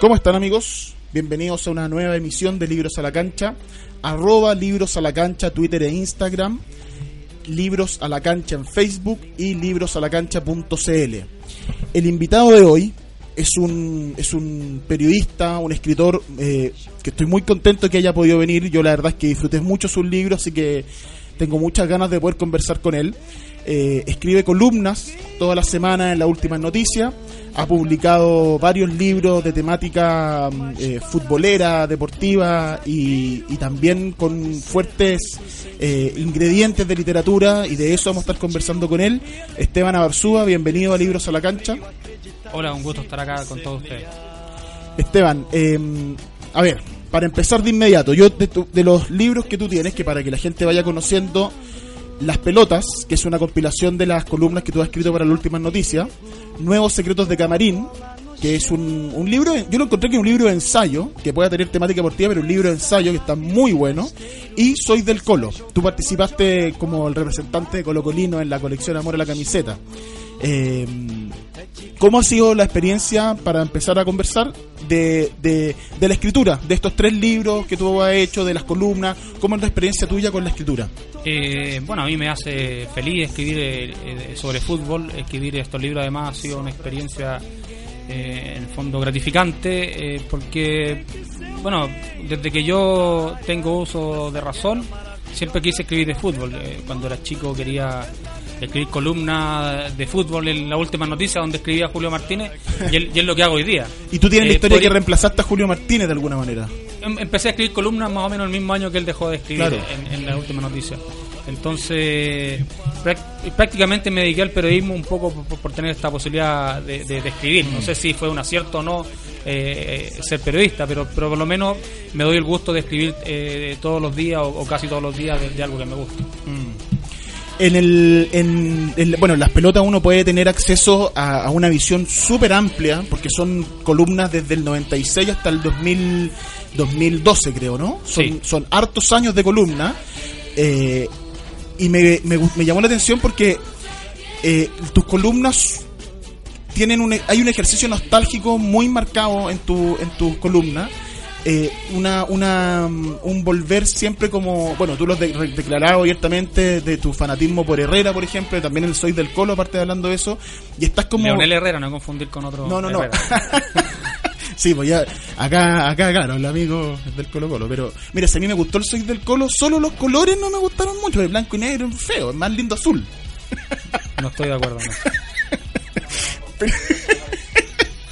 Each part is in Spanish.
¿Cómo están amigos? Bienvenidos a una nueva emisión de Libros a la Cancha. Arroba Libros a la Cancha, Twitter e Instagram. Libros a la Cancha en Facebook y librosalacancha.cl. El invitado de hoy es un, es un periodista, un escritor eh, que estoy muy contento que haya podido venir. Yo la verdad es que disfruté mucho sus libros, así que tengo muchas ganas de poder conversar con él. Eh, escribe columnas toda la semana en las últimas noticias. Ha publicado varios libros de temática mm, eh, futbolera, deportiva y, y también con fuertes eh, ingredientes de literatura y de eso vamos a estar conversando con él. Esteban Abarzúa, bienvenido a Libros a la Cancha. Hola, un gusto estar acá con todos ustedes. Esteban, eh, a ver, para empezar de inmediato, yo de, tu- de los libros que tú tienes, que para que la gente vaya conociendo, Las Pelotas, que es una compilación de las columnas que tú has escrito para las últimas noticias, Nuevos Secretos de Camarín, que es un, un libro, yo lo encontré que es un libro de ensayo, que puede tener temática deportiva, pero un libro de ensayo que está muy bueno, y Soy del Colo. Tú participaste como el representante de Colo Colino en la colección Amor a la Camiseta. Eh, ¿Cómo ha sido la experiencia para empezar a conversar de, de, de la escritura, de estos tres libros que tú has hecho, de las columnas? ¿Cómo es la experiencia tuya con la escritura? Eh, bueno, a mí me hace feliz escribir eh, eh, sobre fútbol. Escribir estos libros además ha sido una experiencia eh, en el fondo gratificante eh, porque, bueno, desde que yo tengo uso de razón, siempre quise escribir de fútbol. Cuando era chico quería escribir columnas de fútbol en la última noticia donde escribía Julio Martínez y, es- y es lo que hago hoy día. Y tú tienes la Eh, historia por- que reemplazaste a Julio Martínez de alguna manera. Em- empecé a escribir columnas más o menos el mismo año que él dejó de escribir Claro. en, en la última noticia. Entonces, prácticamente me dediqué al periodismo un poco por, por tener esta posibilidad de, de- de escribir. No sé si fue un acierto o no eh, ser periodista, pero, pero por lo menos me doy el gusto de escribir eh, todos los días o, o casi todos los días de, de algo que me gusta. En el, en, en- bueno, en las pelotas uno puede tener acceso a, a una visión súper amplia, porque son columnas desde el 96 hasta el 2000, 2012, creo, ¿no? Son, Sí. son hartos años de columna. eh, y me, me, me llamó la atención porque eh, tus columnas tienen un, hay un ejercicio nostálgico muy marcado en tu en tus columnas eh, una, una mm, un volver siempre como bueno tú lo has de- declarado abiertamente de tu fanatismo por Herrera por ejemplo también el soy del Colo aparte de hablando de eso y estás como Leonel Herrera, no confundir con otro. no, no, no. Sí, pues ya, acá, acá, claro, el amigo del Colo Colo, pero mira, si a mí me gustó el Soy del Colo, solo los colores no me gustaron mucho, el blanco y negro es feo, es más lindo azul. No estoy de acuerdo. no.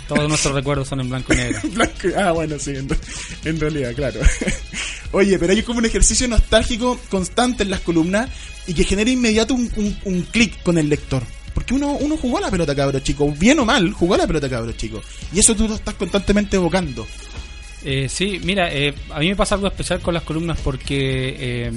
Todos nuestros recuerdos son en blanco y negro. Blanco- ah, bueno, sí, en, en realidad, claro. Oye, pero hay como un ejercicio nostálgico constante en las columnas y que genera inmediato un, un, un clic con el lector. Porque uno, uno jugó a la pelota, cabro chico, bien o mal, jugó a la pelota, cabro chico. Y eso tú lo estás constantemente evocando. Eh, sí, mira, eh, a mí me pasa algo especial con las columnas porque, eh,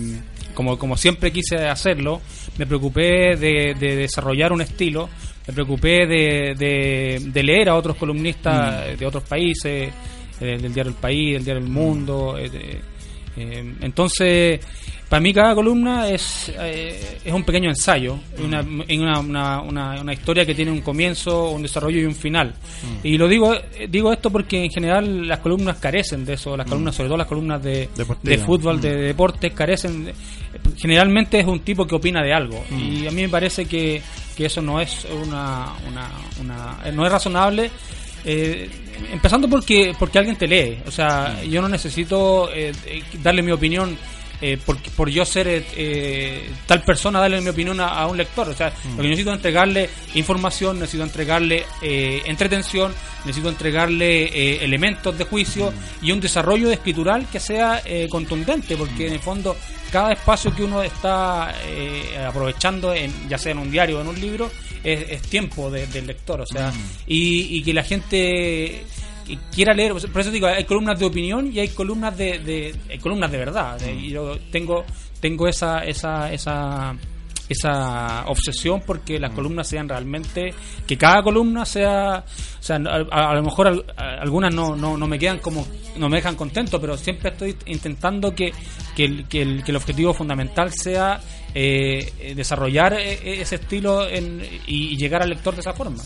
como, como siempre quise hacerlo, me preocupé de, de desarrollar un estilo, me preocupé de, de- de leer a otros columnistas de otros países, eh, del diario El País, del diario El Mundo. eh, de- eh, entonces, para mí cada columna es, es un pequeño ensayo, una, una, una, una, una historia que tiene un comienzo, un desarrollo y un final. Y lo digo digo esto porque en general las columnas carecen de eso, las columnas, sobre todo las columnas de, de fútbol, de deportes, carecen. Generalmente es un tipo que opina de algo. Y a mí me parece que, que eso no es una, una, una- no es razonable. eh, empezando porque porque alguien te lee o sea yo no necesito eh, eh, darle mi opinión eh, por, por yo ser eh, eh, tal persona, darle mi opinión a, a un lector. O sea, lo que yo necesito es entregarle información, necesito entregarle eh, entretención, necesito entregarle eh, elementos de juicio y un desarrollo de escritural que sea contundente, porque en el fondo cada espacio que uno está eh, aprovechando, en, ya sea en un diario o en un libro, es, es tiempo de- del lector. O sea, y, y que la gente quiera leer, por eso digo, hay columnas de opinión y hay columnas de, de- hay columnas de verdad. De- y yo tengo tengo esa esa esa esa obsesión porque las columnas sean realmente que cada columna sea o sea a, lo mejor a- algunas no, no, no me quedan como no me dejan contento pero siempre estoy intentando que, que, el, que, el, que el objetivo fundamental sea eh, eh, desarrollar eh, ese estilo en- y, llegar al lector de esa forma.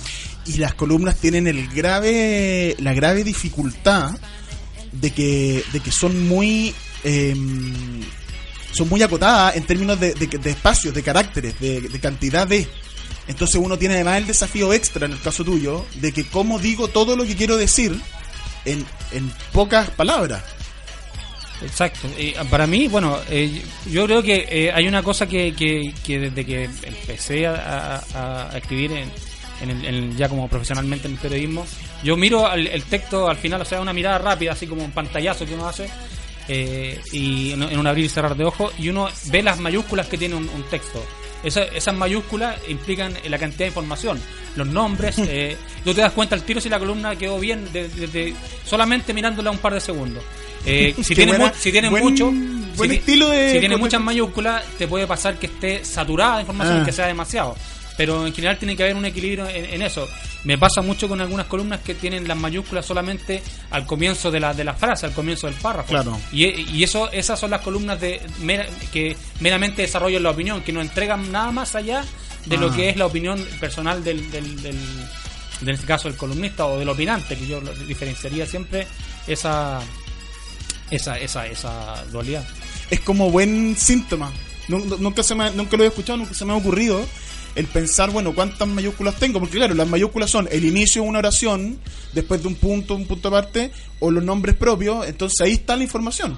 Y las columnas tienen el grave la grave dificultad de que de que son muy em, son muy acotadas en términos de, espacios de caracteres de, de cantidad de. Entonces uno tiene además el desafío extra en el caso tuyo de que cómo digo todo lo que quiero decir en pocas palabras Exacto. Y, ah, para mí, bueno, eh, yo creo que eh, hay una cosa que, que, que desde que empecé a, a- a escribir en, en el, en- ya como profesionalmente en el periodismo, yo miro al- el texto al final, o sea, una mirada rápida, así como un pantallazo que uno hace, eh, y en, en un abrir y cerrar de ojos, y uno ve las mayúsculas que tiene un, un texto. Esa- esas mayúsculas implican la cantidad de información, los nombres. Eh, tú te das cuenta al tiro si la columna quedó bien de- de- de- solamente mirándola un par de segundos. Eh, si, tiene buena- mu- si tiene buen- mucho, buen si, ti- estilo de- si tiene muchas mayúsculas, te puede pasar que esté saturada de información Ah. y que sea demasiado. Pero en general tiene que haber un equilibrio en, en eso. Me pasa mucho con algunas columnas que tienen las mayúsculas solamente al comienzo de la, de la frase, al comienzo del párrafo. Claro. Y, y eso esas son las columnas de mera- que meramente desarrollan la opinión, que no entregan nada más allá de lo Ah. que es la opinión personal del, del, del- en este caso el columnista o del opinante, que yo diferenciaría siempre esa esa esa esa dualidad. es como buen síntoma. Nun- Nunca, se nunca lo he escuchado, nunca se me ha ocurrido el pensar, bueno, cuántas mayúsculas tengo. Porque claro, las mayúsculas son el inicio de una oración, después de un punto, un punto aparte, o los nombres propios. Entonces ahí está la información.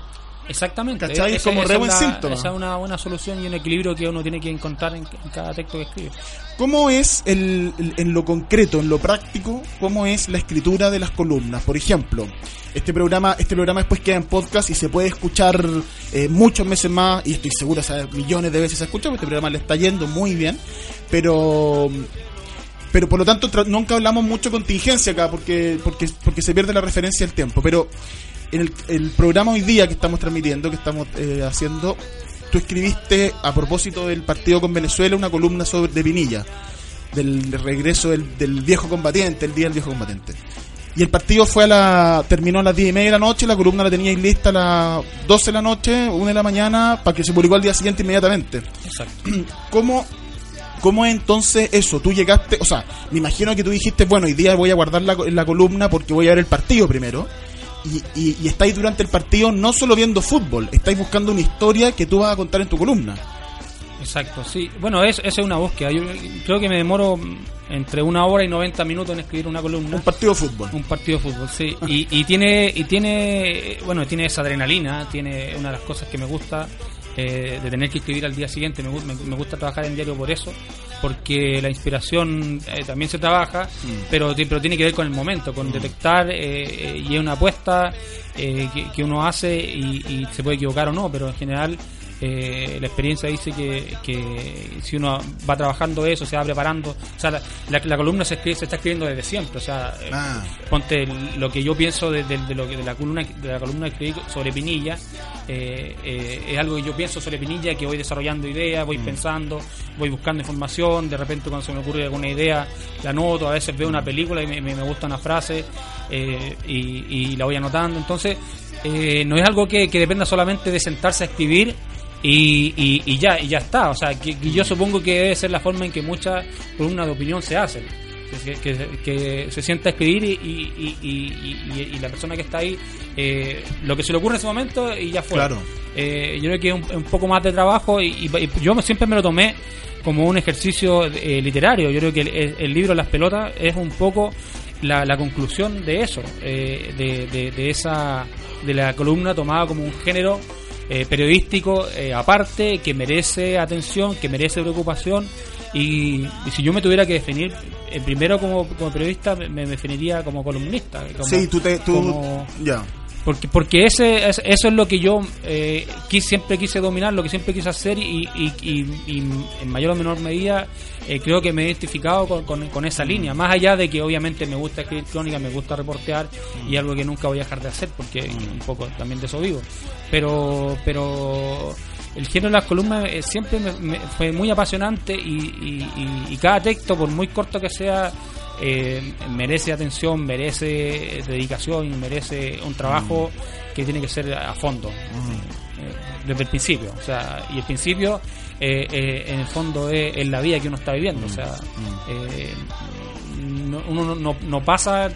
Exactamente. ¿Cachai? Es como re es buen la- síntoma. Esa es una buena solución y un equilibrio que uno tiene que encontrar en, en cada texto que escribe. ¿Cómo es el, el- en lo concreto, en lo práctico, cómo es la escritura de las columnas? Por ejemplo, este programa, este programa después queda en podcast y se puede escuchar eh, muchos meses más, y estoy seguro, o sea, millones de veces se escucha, porque este programa le está yendo muy bien, pero pero por lo tanto nunca hablamos mucho contingencia acá porque porque porque se pierde la referencia del tiempo pero en el, el programa hoy día que estamos transmitiendo que estamos eh, haciendo tú escribiste a propósito del partido con Venezuela una columna sobre de Pinilla del regreso del, del viejo combatiente el día del viejo combatiente y el partido fue a la terminó a las 10 y media de la noche la columna la teníais lista a las 12 de la noche 1 de la mañana para que se publicó al día siguiente inmediatamente Exacto. ¿Cómo, ¿Cómo es entonces eso? Tú llegaste, o sea, me imagino que tú dijiste, bueno, hoy día voy a guardar la, la columna porque voy a ver el partido primero. Y, y, y estáis durante el partido no solo viendo fútbol, estáis buscando una historia que tú vas a contar en tu columna. Exacto, sí. Bueno, es, esa es una búsqueda. Yo creo que me demoro entre una hora y 90 minutos en escribir una columna. Un partido de fútbol. Un partido de fútbol, sí. Y, y tiene, y tiene, bueno, tiene esa adrenalina, tiene una de las cosas que me gusta eh, de tener que escribir al día siguiente. Me, me, me gusta trabajar en diario por eso, porque la inspiración eh, también se trabaja, pero, ti- pero tiene que ver con el momento, con detectar eh, eh, y es una apuesta eh, que, que uno hace y, y se puede equivocar o no, pero en general eh, la experiencia dice que, que si uno va trabajando eso, se va preparando, o sea, la, la- la columna se, escribe- se está escribiendo desde siempre, o sea, eh, Ah. ponte el- lo que yo pienso de, de- de lo que de la columna de la columna que escribí sobre Pinilla eh, eh, es algo que yo pienso sobre Pinilla que voy desarrollando ideas voy pensando voy buscando información de repente cuando se me ocurre alguna idea la anoto a veces veo una película y me, me- me gusta una frase y, y la voy anotando entonces eh, no es algo que, que dependa solamente de sentarse a escribir y, y, y ya y ya está. O sea que, que yo supongo que debe ser la forma en que muchas columnas de opinión se hacen. Que, que- que se sienta a escribir y, y, la persona que está ahí eh, lo que se le ocurre en ese momento y ya fue. Claro. Eh, yo creo que es un, un poco más de trabajo y, yo siempre me lo tomé como un ejercicio eh, literario. Yo creo que el, el libro Las pelotas es un poco la, la conclusión de eso eh, de, de- de esa de la columna tomada como un género eh, periodístico eh, aparte, que merece atención, que merece preocupación. Y, y si yo me tuviera que definir, eh, primero como, como periodista, me, me definiría como columnista. como- sí, tú te... Tú, como- ya. Porque, porque ese, es- eso es lo que yo eh, quis- siempre quise dominar, lo que siempre quise hacer y, y- y- y en mayor o menor medida eh, creo que me he identificado con, con- con esa línea. Más allá de que obviamente me gusta escribir crónica, me gusta reportear y algo que nunca voy a dejar de hacer porque un poco también de eso vivo. Pero, pero el género de las columnas eh, siempre me- me- fue muy apasionante y, y- y- y cada texto, por muy corto que sea, eh, merece atención, merece dedicación y merece un trabajo que tiene que ser a fondo, eh, desde el principio. O sea, y el principio, eh, eh, en el fondo, es, es la vida que uno está viviendo. O sea, eh, no- uno no, no- pasa,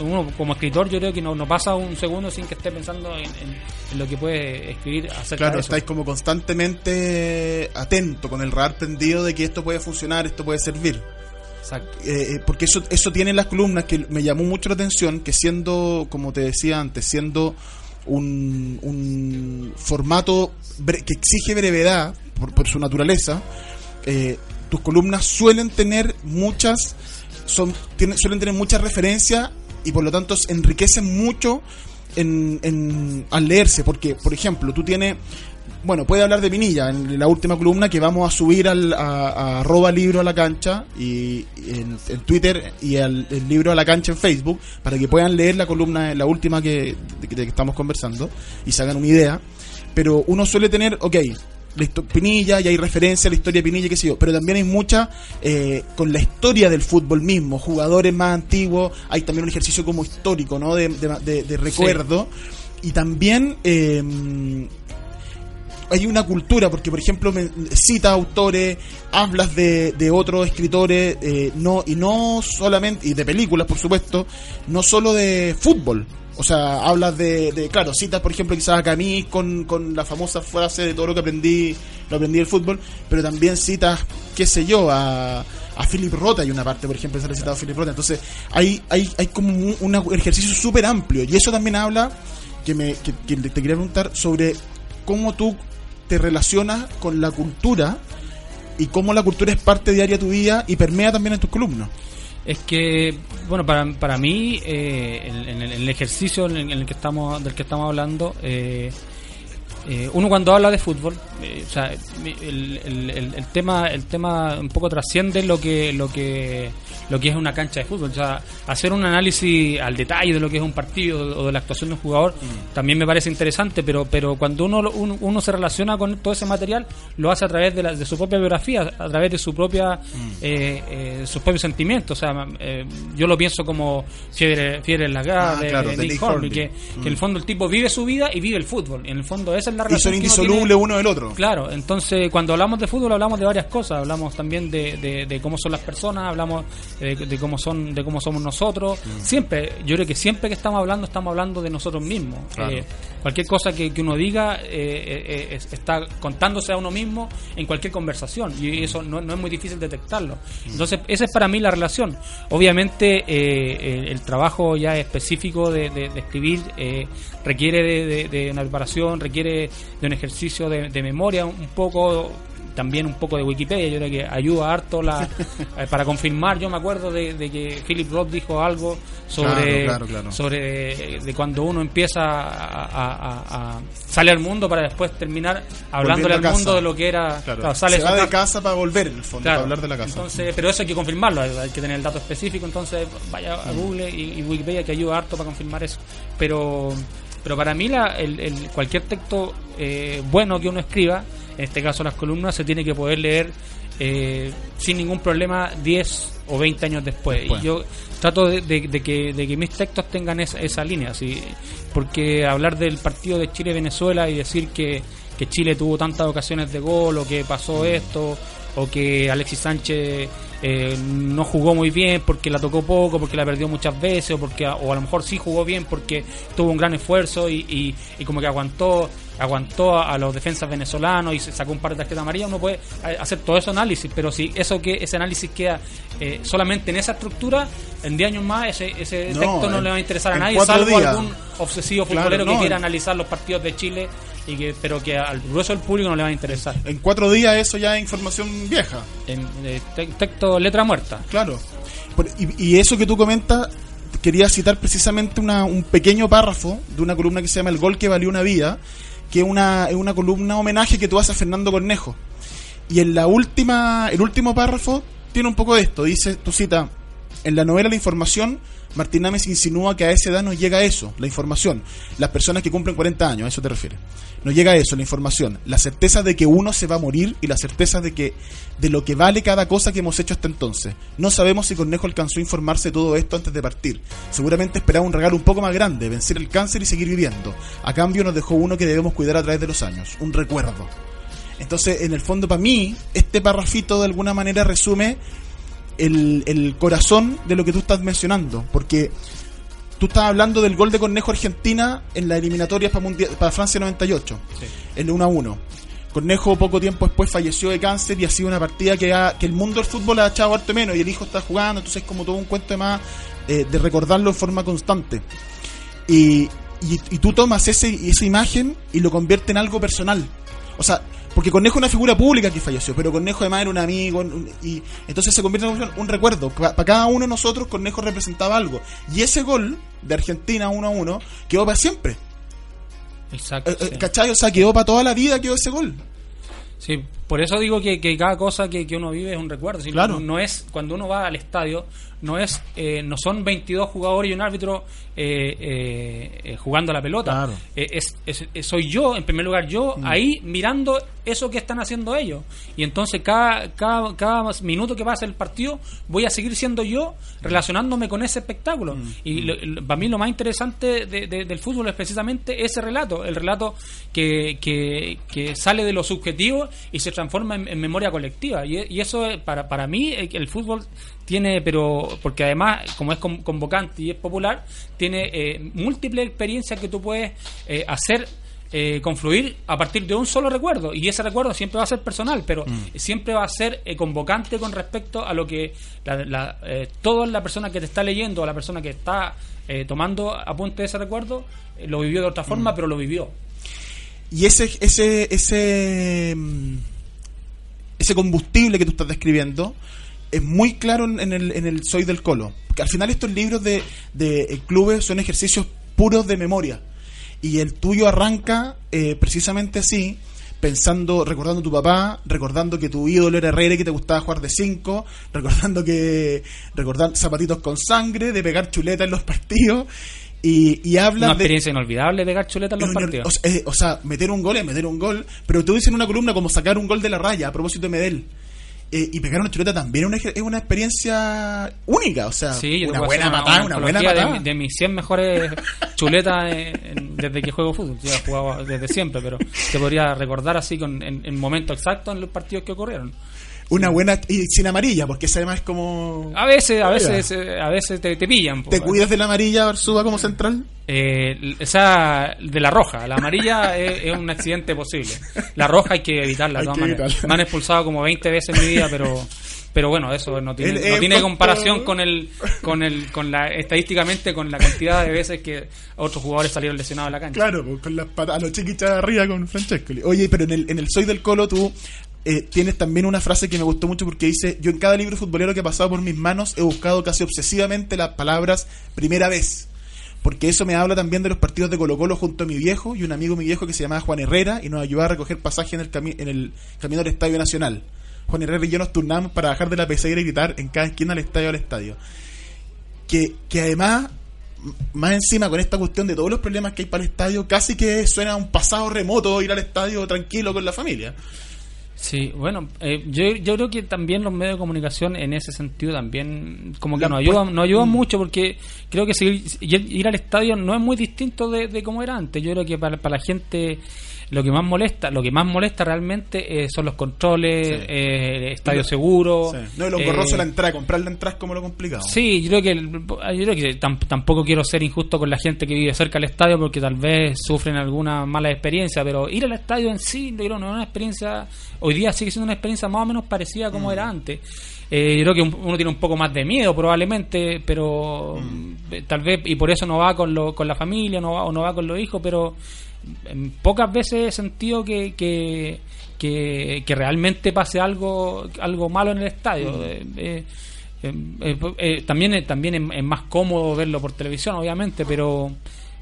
uno como escritor, yo creo que no, no pasa un segundo sin que esté pensando en, en- en lo que puede escribir acerca Claro, de eso. estáis como constantemente atento, con el radar prendido de que esto puede funcionar, esto puede servir. Eh, eh, porque eso eso tiene las columnas que me llamó mucho la atención que siendo como te decía antes siendo un, un formato que exige brevedad por, su naturaleza eh, tus columnas suelen tener muchas son tienen, suelen tener muchas referencias y por lo tanto enriquecen mucho en, en- al leerse porque por ejemplo tú tienes bueno, puede hablar de Pinilla en la última columna que vamos a subir al, a, a arroba libro a la cancha y, y en, en Twitter y al el libro a la cancha en Facebook para que puedan leer la columna, la última que, de, de que estamos conversando y se hagan una idea. Pero uno suele tener, ok, Pinilla y hay referencia a la historia de Pinilla, qué sé yo, pero también hay mucha eh, con la historia del fútbol mismo, jugadores más antiguos, hay también un ejercicio como histórico, ¿no? De, de- de- de recuerdo. Y también eh, hay una cultura, porque por ejemplo me, cita autores, hablas de, de otros escritores, eh, no y no solamente, y de películas por supuesto, no solo de fútbol. O sea, hablas de, de claro, citas por ejemplo quizás a Camus con, con la famosa frase de todo lo que aprendí, lo aprendí del fútbol, pero también citas, qué sé yo, a, a Philip Roth hay una parte, por ejemplo, se ha citado a Philip Roth. Entonces, hay, hay, hay como un ejercicio súper amplio, y eso también habla, que, me, que, que te quería preguntar sobre cómo tú te relacionas con la cultura y cómo la cultura es parte diaria de tu vida y permea también en tus columnas. Es que, bueno, para, para mí, eh, en, el, ejercicio en el que estamos, del que estamos hablando, eh, eh, uno cuando habla de fútbol, eh, o sea, el, el- el- el tema, el tema un poco trasciende lo que, lo que, lo que es una cancha de fútbol. O sea, hacer un análisis al detalle de lo que es un partido o de la actuación de un jugador también me parece interesante, pero, pero cuando uno, uno, uno se relaciona con todo ese material, lo hace a través de, la- de su propia biografía, a través de su propia, eh, eh, sus propios sentimientos. O sea, yo lo pienso como Fiebre, Fiebre en la Gara, Ah, de, claro, de Nick Nick Hornby, Hornby. que, que en el fondo el tipo vive su vida y vive el fútbol. En el fondo esa es la Y relación son que uno indisolubles uno del otro. Claro, entonces cuando hablamos de fútbol hablamos de varias cosas, hablamos también de, de- de cómo son las personas, hablamos de, de cómo son, de cómo somos nosotros. Siempre, yo creo que siempre que estamos hablando estamos hablando de nosotros mismos. Claro. Eh, cualquier cosa que, que uno diga eh, eh, eh, es- está contándose a uno mismo en cualquier conversación y eso no, no es muy difícil detectarlo. Entonces esa es para mí la relación. Obviamente eh, el, trabajo ya específico de, escribir eh, requiere de una preparación, requiere de un ejercicio de, de memoria un poco también un poco de Wikipedia, yo creo que ayuda harto la, eh, para confirmar, yo me acuerdo de, de que Philip Roth dijo algo sobre, Claro, claro, claro. sobre de cuando uno empieza a, a- sale al mundo para después terminar hablándole al casa. mundo de lo que era sale se va de casa. para volver, en el fondo, para hablar de la casa. Entonces, pero eso hay que confirmarlo, hay hay que tener el dato específico, entonces vaya a Google y, y Wikipedia que ayuda harto para confirmar eso. Pero pero para mí la, el, el- cualquier texto eh, bueno que uno escriba, en este caso las columnas, se tiene que poder leer eh, sin ningún problema 10 o 20 años después. Después. Y yo trato de, de- de que, de que mis textos tengan esa, esa línea, ¿sí? porque hablar del partido de Chile-Venezuela y decir que, que Chile tuvo tantas ocasiones de gol o que pasó esto o que Alexis Sánchez eh, no jugó muy bien porque la tocó poco, porque la perdió muchas veces o porque o a lo mejor sí jugó bien porque tuvo un gran esfuerzo y, y, y como que aguantó aguantó a, a los defensas venezolanos y sacó un par de tarjetas amarillas, uno puede eh, hacer todo ese análisis, pero si eso que ese análisis queda eh, solamente en esa estructura, en 10 años más ese, ese No, texto no en- le va a interesar a nadie, salvo días. algún obsesivo Claro, futbolero no, que quiera en- analizar los partidos de Chile y que pero que al grueso del público no le va a interesar. En cuatro días eso ya es información vieja. En eh, te- texto letra muerta. Claro. Por- y, y eso que tú comentas, quería citar precisamente una- un pequeño párrafo de una columna que se llama El gol que valió una vida, que es una, es una columna homenaje que tú haces a Fernando Cornejo. Y en la última, el último párrafo tiene un poco de esto. Dice, tú cita, en la novela La Información, Martín Ames insinúa que a esa edad nos llega eso, la información. Las personas que cumplen 40 años, a eso te refieres. Nos llega eso, la información. La certeza de que uno se va a morir y la certeza de que de lo que vale cada cosa que hemos hecho hasta entonces. No sabemos si Cornejo alcanzó a informarse de todo esto antes de partir. Seguramente esperaba un regalo un poco más grande, vencer el cáncer y seguir viviendo. A cambio nos dejó uno que debemos cuidar a través de los años, un recuerdo. Entonces, en el fondo, para mí, este parrafito de alguna manera resume el, el corazón de lo que tú estás mencionando. Porque tú estás hablando del gol de Cornejo Argentina en la eliminatoria para, Mundial- para Francia 98, el 1 a 1. Cornejo poco tiempo después falleció de cáncer y ha sido una partida que, ha- que el mundo del fútbol ha echado harto menos y el hijo está jugando, entonces es como todo un cuento de más eh, de recordarlo en forma constante. Y, y, y tú tomas ese, esa imagen y lo conviertes en algo personal. O sea, porque Cornejo es una figura pública que falleció, pero Cornejo además era un amigo, un- y entonces se convierte en un, un recuerdo. Para cada uno de nosotros, Cornejo representaba algo. Y ese gol de Argentina 1 a 1 quedó para siempre. Exacto. Eh, eh, sí. ¿Cachai? O sea, quedó para toda la vida, quedó ese gol. Sí, por eso digo que, que cada cosa que, que uno vive es un recuerdo. Si Claro. no, no es cuando uno va al estadio, no es eh, no son 22 jugadores y un árbitro eh, eh, eh, jugando a la pelota. Claro. Mm. Es, es- soy yo, en primer lugar, yo ahí mirando eso que están haciendo ellos. Y entonces cada, cada, cada minuto que pasa el partido voy a seguir siendo yo relacionándome con ese espectáculo. Mm. Y lo- lo- para mí lo más interesante de- de- del fútbol es precisamente ese relato, el relato que, que, que sale de lo subjetivo y se transforma en, en memoria colectiva. Y, y eso es, para, para mí eh, el fútbol tiene, pero porque además como es con- convocante y es popular, tiene eh, múltiples experiencias que tú puedes eh, hacer eh, confluir a partir de un solo recuerdo. Y ese recuerdo siempre va a ser personal pero siempre va a ser eh, convocante con respecto a lo que la, la, eh, toda la persona que te está leyendo o la persona que está eh, tomando apunte de ese recuerdo eh, lo vivió de otra forma pero lo vivió. Y ese, ese, ese, mm, ese combustible que tú estás describiendo es muy claro en el, en el Soy del Colo. Porque al final estos libros de, eh, clubes son ejercicios puros de memoria. Y el tuyo arranca eh, precisamente así, pensando, recordando a tu papá, recordando que tu ídolo era Herrera y que te gustaba jugar de 5, recordando que recordar zapatitos con sangre, de pegar chuleta en los partidos. Y, y habla una de, experiencia inolvidable pegar chuleta en los no, partidos O, sea, eh, o sea, meter un gol es meter un gol. Pero tú dices en una columna como sacar un gol de la raya a propósito de Medel. Eh, y pegar una chuleta también es una, es una experiencia única. O sea, Sí, una buena patada, una buena patada. De, de mis 100 mejores chuletas en- desde que juego fútbol. Yo he jugado desde siempre, pero te podría recordar así con, en, en momentos exactos en los partidos que ocurrieron. Una buena. Y sin amarilla, porque esa además es como. A veces, a veces, eh, a veces te, te pillan. po. ¿Te cuidas de la amarilla, Barzúa, como central? Eh, esa de la roja, la amarilla es, es un accidente posible. La roja hay que evitarla de todas que maneras. Me han expulsado como 20 veces en mi vida, pero pero bueno, eso no tiene, El- no tiene comparación con el con el con la estadísticamente con la cantidad de veces que otros jugadores salieron lesionados de la cancha. Claro, pues, con las patas, a los chiquichas de arriba con Francesco. Oye, pero en el, en el Soy del Colo tú eh, tienes también una frase que me gustó mucho porque dice, yo en cada libro futbolero que ha pasado por mis manos he buscado casi obsesivamente las palabras primera vez. Porque eso me habla también de los partidos de Colo Colo junto a mi viejo y un amigo mi viejo que se llamaba Juan Herrera y nos ayudaba a recoger pasaje en el, cami- en el camino del Estadio Nacional. Juan Herrera y yo nos turnamos para bajar de la pecera y gritar en cada esquina al estadio al estadio. Que, que además más encima con esta cuestión de todos los problemas que hay para el estadio, casi que suena a un pasado remoto ir al estadio tranquilo con la familia. Sí, bueno, eh, yo, yo creo que también los medios de comunicación en ese sentido también como que nos ayudan, nos ayudan Mm. mucho porque creo que seguir, ir, ir al estadio no es muy distinto de, de como era antes. Yo creo que para, para la gente lo que más molesta, lo que más molesta realmente eh, son los controles, Sí. eh, estadio seguro. Sí. No, y lo eh, engorroso la entrada, comprar la entrada es como lo complicado. Sí, yo creo que, yo creo que tam- tampoco quiero ser injusto con la gente que vive cerca del estadio porque tal vez sufren alguna mala experiencia, pero ir al estadio en sí no es una experiencia, hoy día sigue siendo una experiencia más o menos parecida a como era antes. Eh, yo creo que un- uno tiene un poco más de miedo probablemente, pero eh, tal vez, y por eso no va con, lo, con la familia no va, o no va con los hijos, pero pocas veces he sentido que, que, que, que realmente pase algo algo malo en el estadio. Eh, eh, eh, eh, también es, también es, más cómodo verlo por televisión, obviamente, pero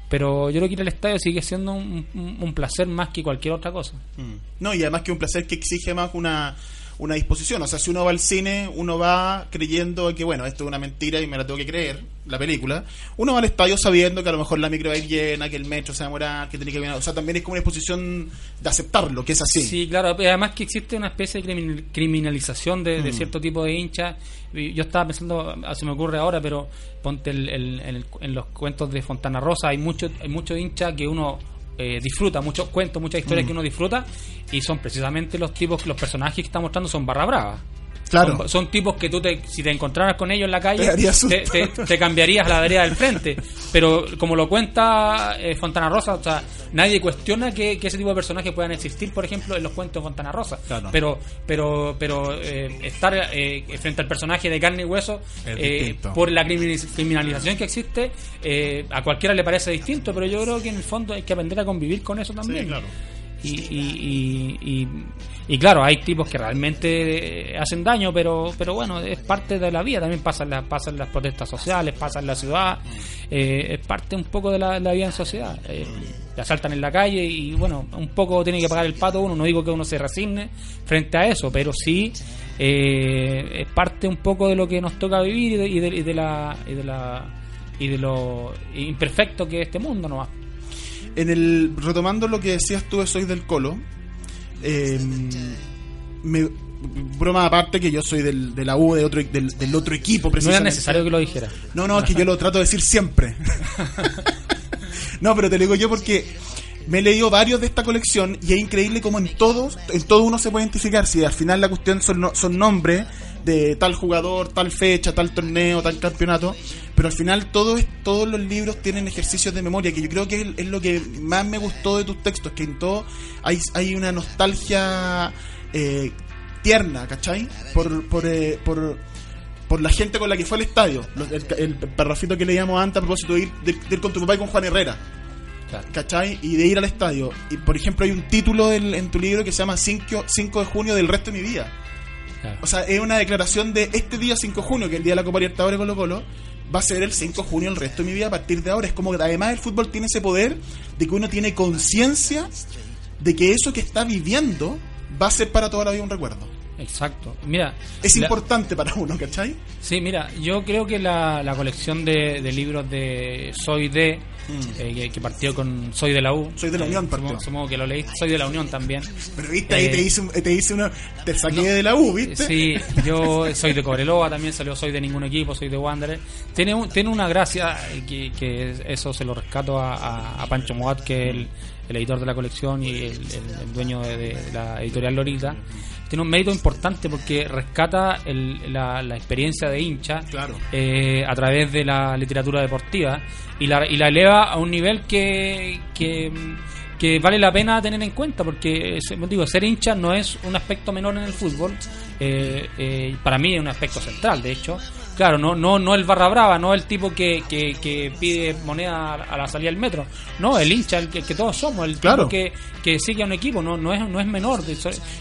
pero yo creo que ir al estadio sigue siendo un, un- un placer más que cualquier otra cosa. Mm. No, y además que un placer que exige más una, una disposición. O sea, si uno va al cine, uno va creyendo que, bueno, esto es una mentira y me la tengo que creer, la película. Uno va al estadio sabiendo que a lo mejor la micro va a ir llena, que el metro se va a demorar, que tiene que venir. O sea, también es como una disposición de aceptarlo, que es así. Sí, claro, pero además que existe una especie de crimin- criminalización de, de Mm. cierto tipo de hinchas. Yo estaba pensando, ah, se me ocurre ahora, pero ponte el- el- en, el- en los cuentos de Fontana Rosa, hay muchos hay muchos hinchas que uno eh, disfruta, muchos cuentos, muchas Mm. historias que uno disfruta, y son precisamente los tipos, los personajes que está mostrando son barra brava. Claro. Son, son tipos que tú, te, si te encontraras con ellos en la calle, Te cambiarías a la vereda del frente. Pero como lo cuenta eh, Fontana Rosa, o sea, nadie cuestiona que, que ese tipo de personajes puedan existir, por ejemplo, en los cuentos de Fontana Rosa. Claro. Pero, pero, pero eh, estar eh, frente al personaje de carne y hueso, Es eh, por la criminaliz- criminalización que existe, eh, a cualquiera le parece distinto, pero yo creo que en el fondo hay que aprender a convivir con eso también. Sí, claro. Y, y, y, claro, hay tipos que realmente eh, hacen daño, pero pero bueno, es parte de la vida. También pasan las, pasan las protestas sociales, pasa en la ciudad, eh, es parte un poco de la, vida en sociedad. Eh, te asaltan en la calle y bueno, un poco tiene que pagar el pato uno. No digo que uno se resigne frente a eso, pero sí eh, es parte un poco de lo que nos toca vivir y de, de, de la. Y de la y de lo imperfecto que es este mundo nomás. En el, retomando lo que decías tú Soy del Colo, eh, me, broma aparte que yo soy del, de la U, de otro, del, del otro equipo, No era necesario que lo dijera. No, no, es que yo lo trato de decir siempre. no, pero te lo digo yo porque me he leído varios de esta colección y es increíble como en todos, en todo uno se puede identificar. Si al final la cuestión son, son nombres de tal jugador, tal fecha, tal torneo, tal campeonato, pero al final todos, todos los libros tienen ejercicios de memoria, que yo creo que es, es lo que más me gustó de tus textos, que en todo hay, hay una nostalgia eh, tierna, ¿cachai? Por, por, eh, por, por la gente con la que fue al estadio. Los- El, el parrafito que leíamos antes a propósito de ir, de, de ir con tu papá y con Juan Herrera. ¿Cachai? Y de ir al estadio. Y por ejemplo, hay un título del- en tu libro que se llama 5, 5 de junio del resto de mi vida. Claro. O sea, es una declaración de este día 5 de junio, que es el día de la Copa Libertadores Colo Colo, va a ser el 5 de junio el resto de mi vida a partir de ahora. Es como que además el fútbol tiene ese poder de que uno tiene conciencia de que eso que está viviendo va a ser para toda la vida un recuerdo. Exacto. Mira, Es la- importante para uno, ¿cachai? Sí, mira, yo creo que la, la colección de, de libros de Soy de, Mm. eh, que, que partió con Soy de la U. Soy de la eh, Unión supongo, partió. supongo que lo leíste. Soy de la Unión también. Pero viste, ahí Eh, te hice, te hice uno, te saqué de la U, ¿viste? Sí, yo soy de Cobreloa, también salió Soy de ningún equipo, soy de Wanderer. Tiene, un- tiene una gracia eh, que, que eso se lo rescato a, a- a Pancho Moat, que es el, el editor de la colección y el, el- el dueño de, de la editorial Lorita. Tiene un mérito importante porque rescata el- la, la experiencia de hincha Claro. eh, a través de la literatura deportiva y la, y la eleva a un nivel que, que, que vale la pena tener en cuenta porque digo, ser hincha no es un aspecto menor en el fútbol eh, eh, para mí es un aspecto central de hecho claro no no no el barra brava no el tipo que, que, que pide moneda a la salida del metro. No el hincha el que, el que todos somos el Claro. tipo que, que sigue a un equipo no no es no es menor.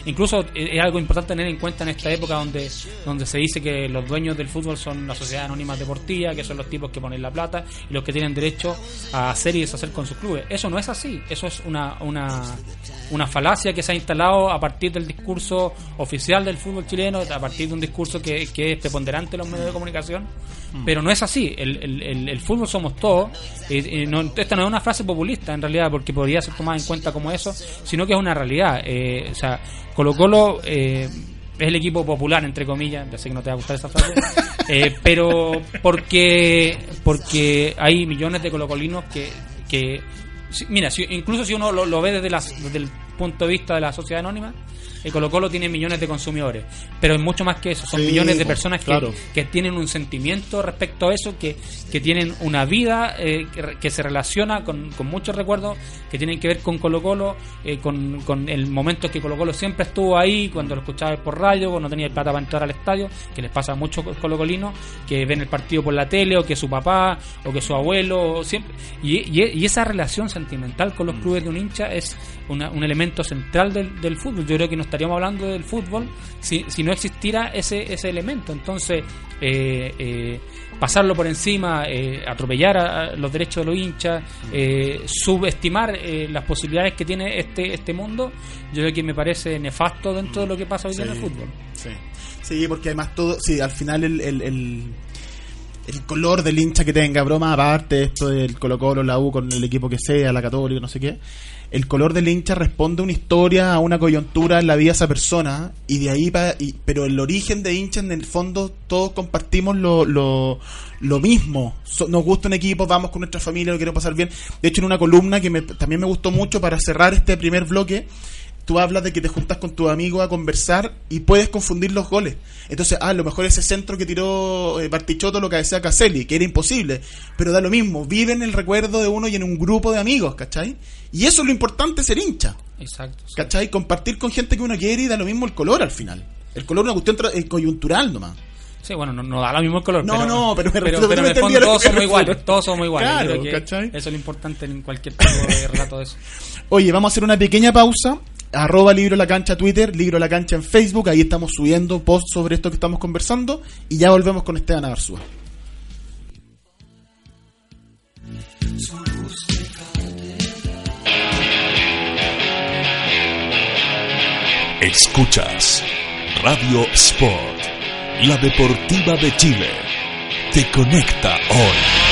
Incluso es algo importante tener en cuenta en esta época donde donde se dice que los dueños del fútbol son la sociedad anónima deportiva que son los tipos que ponen la plata y los que tienen derecho a hacer y deshacer con sus clubes. Eso no es así eso es una una una falacia que se ha instalado a partir del discurso oficial del fútbol chileno a partir de un discurso que, que es preponderante en los medios de comunicación pero no es así. El, el, el, el fútbol somos todos. Eh, eh, no- esta no es una frase populista en realidad porque podría ser tomada en cuenta como eso sino que es una realidad. Eh, o sea Colo Colo eh, es el equipo popular entre comillas ya sé que no te va a gustar esa frase eh, pero porque porque hay millones de colocolinos que, que si- mira si- incluso si uno lo, lo ve desde, las- desde el punto de vista de la sociedad anónima eh, Colo Colo tiene millones de consumidores, pero es mucho más que eso, son Sí, millones de po, personas que, claro. que tienen un sentimiento respecto a eso, que, que tienen una vida eh, que, que se relaciona con, con muchos recuerdos que tienen que ver con Colo Colo, eh, con, con el momento que Colo Colo siempre estuvo ahí, cuando lo escuchabas por radio, cuando no tenía el plata para entrar al estadio, que les pasa a muchos colocolinos, que ven el partido por la tele, o que su papá, o que su abuelo, o siempre. Y, y- y esa relación sentimental con los clubes de un hincha es una- un elemento central del, del fútbol. Yo creo que no estaríamos hablando del fútbol si, si no existiera ese, ese elemento. Entonces, eh, eh, pasarlo por encima, eh, atropellar a, a los derechos de los hinchas, eh, subestimar eh, las posibilidades que tiene este, este mundo, yo creo que me parece nefasto dentro de lo que pasa hoy en el fútbol. Sí. Sí, porque además todo, sí, al final el, el, el, el color del hincha que tenga, broma aparte, esto del Colo Colo, la U con el equipo que sea, la Católica, no sé qué, el color del hincha responde a una historia, a una coyuntura en la vida de esa persona, y de ahí pa- y, pero el origen de hincha en el fondo todos compartimos lo, lo, lo mismo. Nos gusta un equipo, vamos con nuestra familia, lo quiero pasar bien. De hecho, en una columna que me- también me gustó mucho para cerrar este primer bloque, tú hablas de que te juntas con tu amigo a conversar y puedes confundir los goles. Entonces, ah, a lo mejor ese centro que tiró eh, Bartichotto lo cabecea Caselli, que era imposible, pero da lo mismo, vive en el recuerdo de uno y en un grupo de amigos, ¿cachai? Y eso es lo importante, ser hincha, Exacto. sí. ¿cachai? Compartir con gente que uno quiere y da lo mismo el color al final. El color es una cuestión eh, coyuntural nomás. Sí, bueno, no, no da lo mismo el color. No, pero, no, pero pero, pero me en el fondo todos somos iguales. Todos somos iguales. Claro. Eso es lo importante en cualquier tipo de relato de eso. Oye, vamos a hacer una pequeña pausa. Arroba Libro La Cancha Twitter, Libro La Cancha en Facebook. Ahí estamos subiendo posts sobre esto que estamos conversando. Y ya volvemos con Esteban Arzúa. Escuchas Radio Sport, la deportiva de Chile. Te conecta hoy.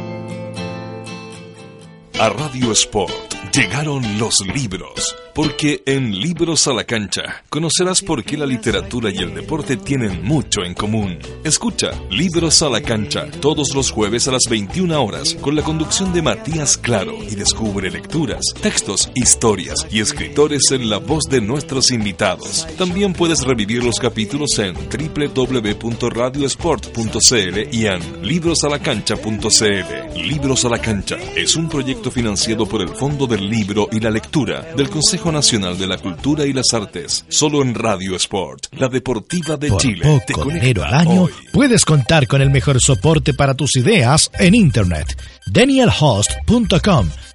A Radio Sport llegaron los libros, porque en Libros a la Cancha conocerás por qué la literatura y el deporte tienen mucho en común. Escucha Libros a la Cancha todos los jueves a las 21 horas con la conducción de Matías Claro y descubre lecturas, textos, historias y escritores en la voz de nuestros invitados. También puedes revivir los capítulos en www.radiosport.cl y en librosalacancha.cl. Libros a la Cancha es un proyecto financiado por el Fondo del Libro y la Lectura del Consejo Nacional de la Cultura y las Artes, solo en Radio Sport, la deportiva de Por Chile. Te poco dinero al año, hoy. puedes contar con el mejor soporte para tus ideas en Internet. DanielHost.com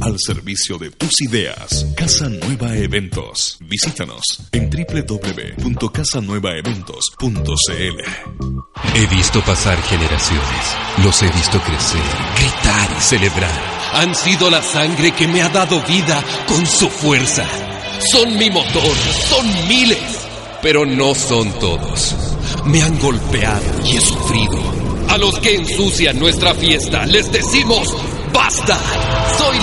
al servicio de tus ideas. Casa Nueva Eventos. Visítanos en www.casanuevaeventos.cl. He visto pasar generaciones, los he visto crecer, gritar y celebrar. Han sido la sangre que me ha dado vida con su fuerza. Son mi motor, son miles, pero no son todos. Me han golpeado y he sufrido. A los que ensucian nuestra fiesta les decimos ¡Basta!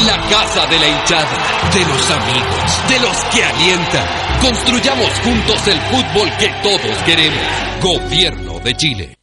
La casa de la hinchada, de los amigos, de los que alientan. Construyamos juntos el fútbol que todos queremos. Gobierno de Chile.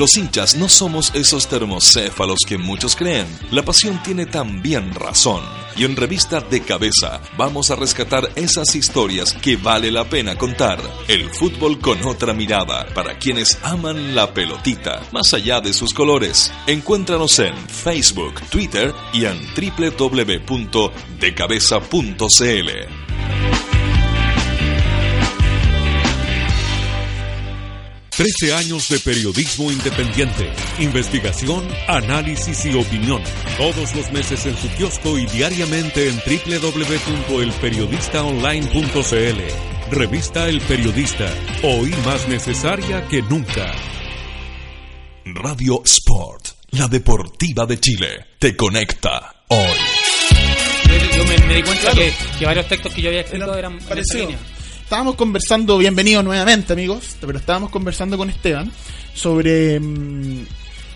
Los hinchas no somos esos termocéfalos que muchos creen. La pasión tiene también razón. Y en Revista de Cabeza vamos a rescatar esas historias que vale la pena contar. El fútbol con otra mirada para quienes aman la pelotita, más allá de sus colores. Encuéntranos en Facebook, Twitter y en www.decabeza.cl. Trece años de periodismo independiente, investigación, análisis y opinión. Todos los meses en su kiosco y diariamente en www.elperiodistaonline.cl. Revista El Periodista, hoy más necesaria que nunca. Radio Sport, la deportiva de Chile, te conecta hoy. Yo me, me di cuenta que, que varios textos que yo había escrito eran en esa Parecido. línea. Estábamos conversando, bienvenidos nuevamente amigos, pero estábamos conversando con Esteban sobre, mm,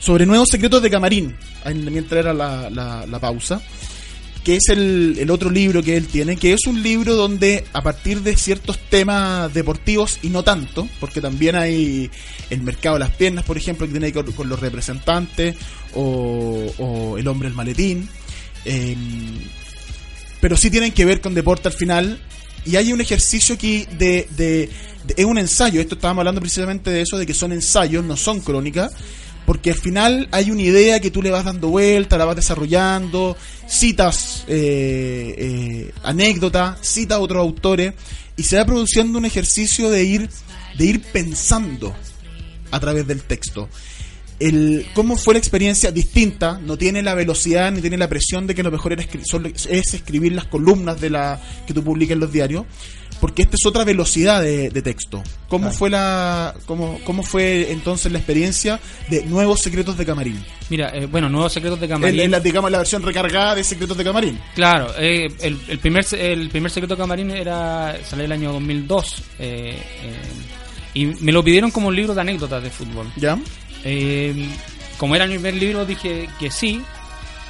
sobre nuevos secretos de camarín, en- mientras era la, la- la pausa, que es el, el otro libro que él tiene, que es un libro donde a partir de ciertos temas deportivos y no tanto, porque también hay el mercado de las piernas, por ejemplo, que tiene que ver con, con los representantes, o, o el hombre el maletín, em, pero sí tienen que ver con deporte al final. Y hay un ejercicio aquí de, de- Es un ensayo, esto estábamos hablando precisamente de eso, de que son ensayos, no son crónicas, porque al final hay una idea que tú le vas dando vuelta, la vas desarrollando, citas eh, eh, anécdotas, citas a otros autores, y se va produciendo un ejercicio de ir, de ir pensando a través del texto el cómo fue la experiencia distinta, no tiene la velocidad ni tiene la presión de que lo mejor era escri- solo es escribir las columnas de la que tú publicas en los diarios, porque esta es otra velocidad de, de texto. ¿Cómo fue la cómo, cómo fue entonces la experiencia de Nuevos Secretos de Camarín? Mira, eh, bueno, Nuevos Secretos de Camarín. en la, digamos, la versión recargada de Secretos de Camarín. Claro, eh, el, el primer el primer secreto de Camarín era salió el año 2002 eh, eh, y me lo pidieron como un libro de anécdotas de fútbol. ¿Ya? Eh, como era mi primer libro dije que sí,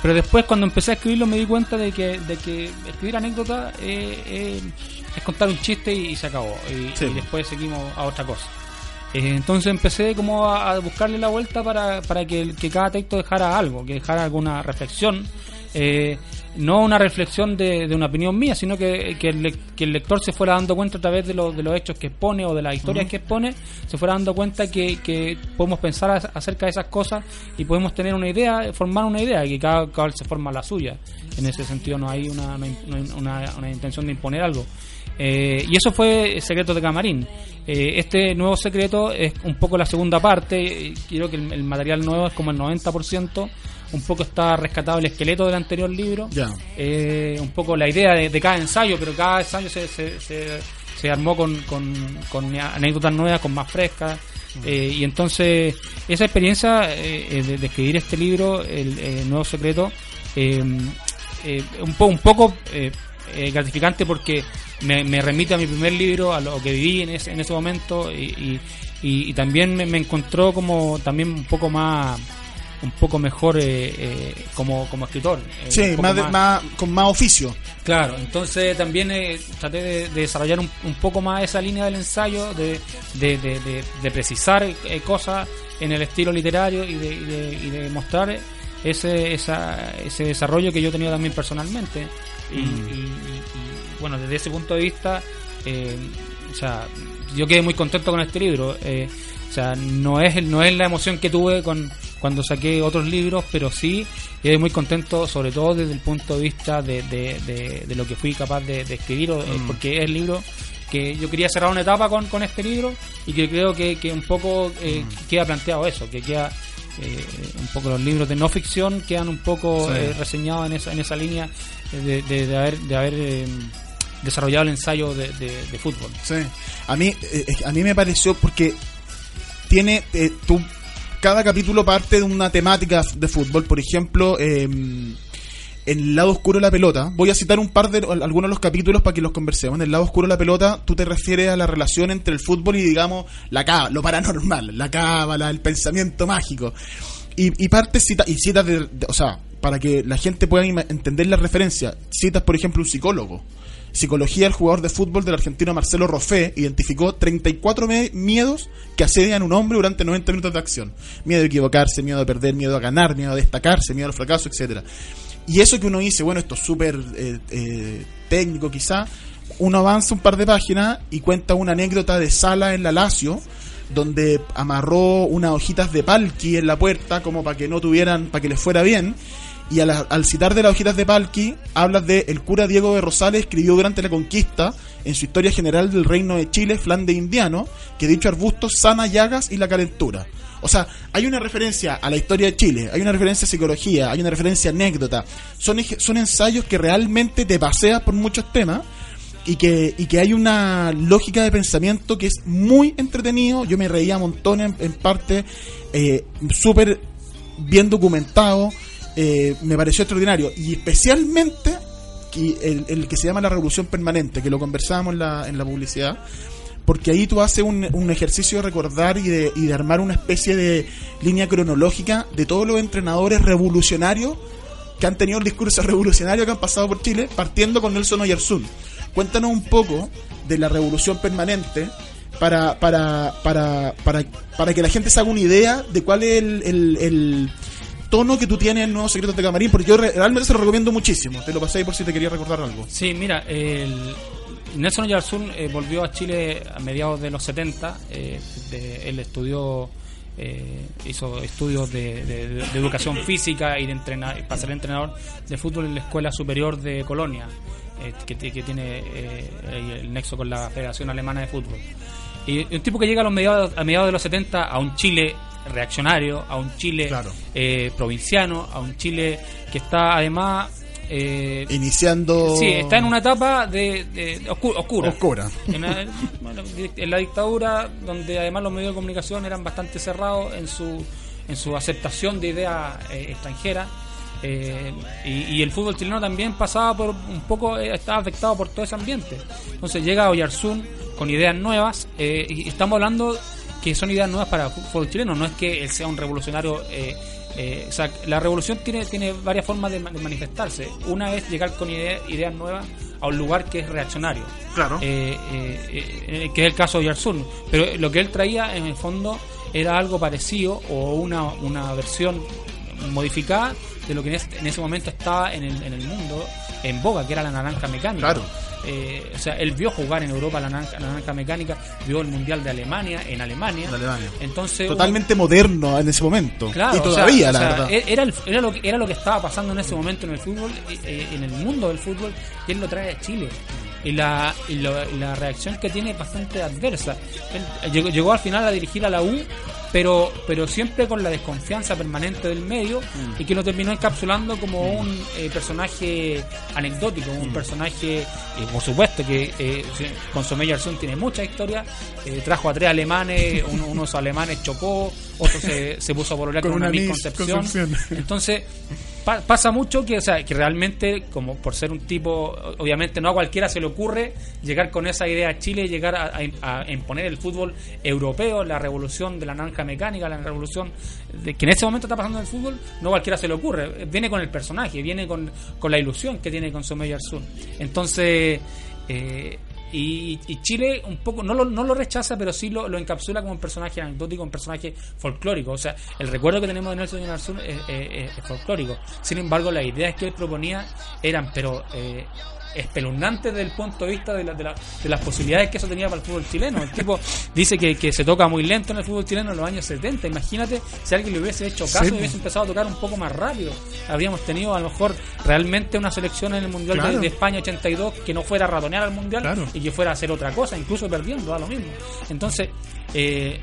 pero después cuando empecé a escribirlo me di cuenta de que, de que escribir anécdotas eh, eh, es contar un chiste y, se acabó. Y, Sí. y después seguimos a otra cosa. Eh, entonces empecé como a, a buscarle la vuelta para, para que, cada texto dejara algo, que dejara alguna reflexión. eh, no una reflexión de, de una opinión mía, sino que, que, el, que el lector se fuera dando cuenta a través de, lo- de los hechos que expone o de las historias que expone, se fuera dando cuenta que, que podemos pensar a- acerca de esas cosas y podemos tener una idea, formar una idea, y que cada cual se forma la suya. En ese sentido no hay una, no hay una, una intención de imponer algo. Eh, y eso fue Secretos de Camarín. Eh, este nuevo secreto es un poco la segunda parte. Quiero que el, el material nuevo es como el 90%. Un poco está rescatado el esqueleto del anterior libro. Eh, un poco la idea de, de cada ensayo, pero cada ensayo se, se, se, se armó con, con, con anécdotas nuevas, con más frescas. Eh, y entonces, esa experiencia eh, de, de escribir este libro, El, eh, Nuevo Secreto, eh, eh, un, po- un poco eh, eh, gratificante porque me, me remite a mi primer libro, a lo que viví en ese, en ese momento y, y- y, y también me, me encontró como también un poco más un poco mejor eh, eh, como, como escritor. eh, Sí, más, de- más- con más oficio. Claro, entonces también eh, traté de, de desarrollar un, un poco más esa línea del ensayo, de, de, precisar cosas en el estilo literario y de, y de, y de mostrar ese, esa, ese desarrollo que yo tenía también personalmente. Y, y- y- y, bueno, desde ese punto de vista, o sea, yo quedé muy contento con este libro. o sea, no es, el- no es la emoción que tuve con cuando saqué otros libros, pero sí quedé muy contento, sobre todo desde el punto de vista de, de, de- de lo que fui capaz de, escribir, eh, porque es el libro que yo quería cerrar una etapa con, con este libro y que creo que, que un poco eh, queda planteado eso, que queda eh, un poco los libros de no ficción quedan un poco Sí. eh, reseñados en esa, en esa línea de, de- de haber, de haber eh, desarrollado el ensayo de, de- fútbol. Sí. A mí, eh, a mí me pareció porque tiene eh, tú, cada capítulo parte de una temática de fútbol. Por ejemplo, eh, en el lado oscuro de la pelota. Voy a citar un par de algunos de los capítulos para que los conversemos. En el lado oscuro de la pelota, tú te refieres a la relación entre el fútbol y, digamos, la cábala, lo paranormal, la cábala, el pensamiento mágico. Y, y parte cita, y citas de, de- o sea, para que la gente pueda entender la referencia, citas, por ejemplo, un psicólogo. Psicología del jugador de fútbol del argentino Marcelo Roffé identificó 34 me- miedos que asedian a un hombre durante 90 minutos de acción. Miedo a equivocarse, miedo a perder, miedo a ganar, miedo a destacarse, miedo al fracaso, etcétera. Y eso que uno dice, bueno, esto es súper eh, eh, técnico quizá, uno avanza un par de páginas y cuenta una anécdota de Sala en la Lazio, donde amarró unas hojitas de palki en la puerta como para que no tuvieran, para que les fuera bien. Y a la- al citar de las hojitas de palki, hablas de el cura Diego de Rosales escribió durante la conquista, en su historia general del reino de Chile, Flandes Indiano, que dicho arbusto sana llagas y la calentura. O sea, hay una referencia a la historia de Chile, hay una referencia a psicología, hay una referencia a anécdota. Son, son ensayos que realmente te paseas por muchos temas y que, y que hay una lógica de pensamiento que es muy entretenido. Yo me reía montones en, en parte, eh, súper bien documentado. Eh, me pareció extraordinario. Y especialmente el, que se llama La Revolución Permanente, que lo conversábamos en la, en la publicidad. Porque ahí tú haces un, ejercicio de recordar y de, y de armar una especie de línea cronológica de todos los entrenadores revolucionarios que han tenido el discurso revolucionario que han pasado por Chile, partiendo con Nelson Oyarzún. Cuéntanos un poco de la revolución permanente para, para, para, para, para que la gente se haga una idea de cuál es el tono que tú tienes en Nuevos Secretos de Camarín, porque yo re- realmente se lo recomiendo muchísimo. Te lo pasé ahí por si te quería recordar algo. Sí, mira, el Nelson Oyarzún eh, volvió a Chile a mediados de los 70. eh, de- él estudió, eh, hizo estudios de, de- de educación física y de entrenar, para ser entrenador de fútbol en la Escuela Superior de Colonia, eh, que, que tiene eh, el nexo con la Federación Alemana de Fútbol. Y un tipo que llega a, los mediados, a mediados de los 70 a un Chile reaccionario, a un Chile Claro. eh, provinciano, a un Chile que está además... eh, Iniciando. Sí, está en una etapa de, de oscu- oscura. Oscura. En, la- bueno, en la dictadura, donde además los medios de comunicación eran bastante cerrados en su, en su aceptación de ideas eh, extranjeras. eh, y, y el fútbol chileno también pasaba por un poco, eh, estaba afectado por todo ese ambiente. Entonces llega Oyarzún con ideas nuevas, eh, y estamos hablando que son ideas nuevas para el fútbol chileno, no es que él sea un revolucionario. eh, eh, o sea, la revolución tiene, tiene varias formas de, ma- de manifestarse. Una es llegar con ide- ideas nuevas a un lugar que es reaccionario. Claro. Eh, eh, que es el caso de Yarsun. Pero lo que él traía en el fondo era algo parecido o una, una versión modificada de lo que en ese, en ese momento estaba en el, en el mundo en boga, que era la naranja mecánica. Claro. Eh, o sea, él vio jugar en Europa la naranja, la naranja mecánica, vio el Mundial de Alemania en Alemania. En Alemania. Entonces, Totalmente moderno en ese momento. Claro, y o sea, todavía, o la sea, verdad. e- Era, el- era, lo, que- era lo que estaba pasando en ese momento en el fútbol, eh, en el mundo del fútbol, y él lo trae a Chile. Y la, y y la reacción que tiene es bastante adversa. Él llegó, llegó al final a dirigir a la U, pero, pero siempre con la desconfianza permanente del medio, Mm. y que lo terminó encapsulando como un eh, personaje anecdótico, un Mm. personaje, eh, por supuesto, que eh, sí, con Sommer Yarzún tiene mucha historia. eh, trajo a tres alemanes, uno- unos alemanes chocó otro se, se puso a pololear Con con, una una Miss Miss Concepción. Concepción. Entonces, pa- pasa mucho que, o sea, que realmente, como por ser un tipo, obviamente no a cualquiera se le ocurre llegar con esa idea a Chile llegar a, a- a imponer el fútbol europeo, la revolución de la naranja mecánica, la revolución de, que en ese momento está pasando en el fútbol, no a cualquiera se le ocurre. Viene con el personaje, viene con, con la ilusión que tiene con Someya Arzún. Entonces, eh, y, y Chile un poco no lo, no lo rechaza, pero sí lo, lo encapsula como un personaje anecdótico, un personaje folclórico. O sea, el recuerdo que tenemos de Nelson y Arzún es, es- es folclórico. Sin embargo, las ideas que él proponía eran, pero eh, espeluznantes desde el punto de vista de, la- de, la- de las posibilidades que eso tenía para el fútbol chileno. El tipo dice que, que se toca muy lento en el fútbol chileno en los años 70. Imagínate si alguien le hubiese hecho caso Sí, y hubiese empezado a tocar un poco más rápido. Habríamos tenido a lo mejor realmente una selección en el Mundial de- Claro. de, España 82 que no fuera a ratonear al Mundial Claro. y que fuera a hacer otra cosa, incluso perdiendo, da lo mismo. Entonces, eh,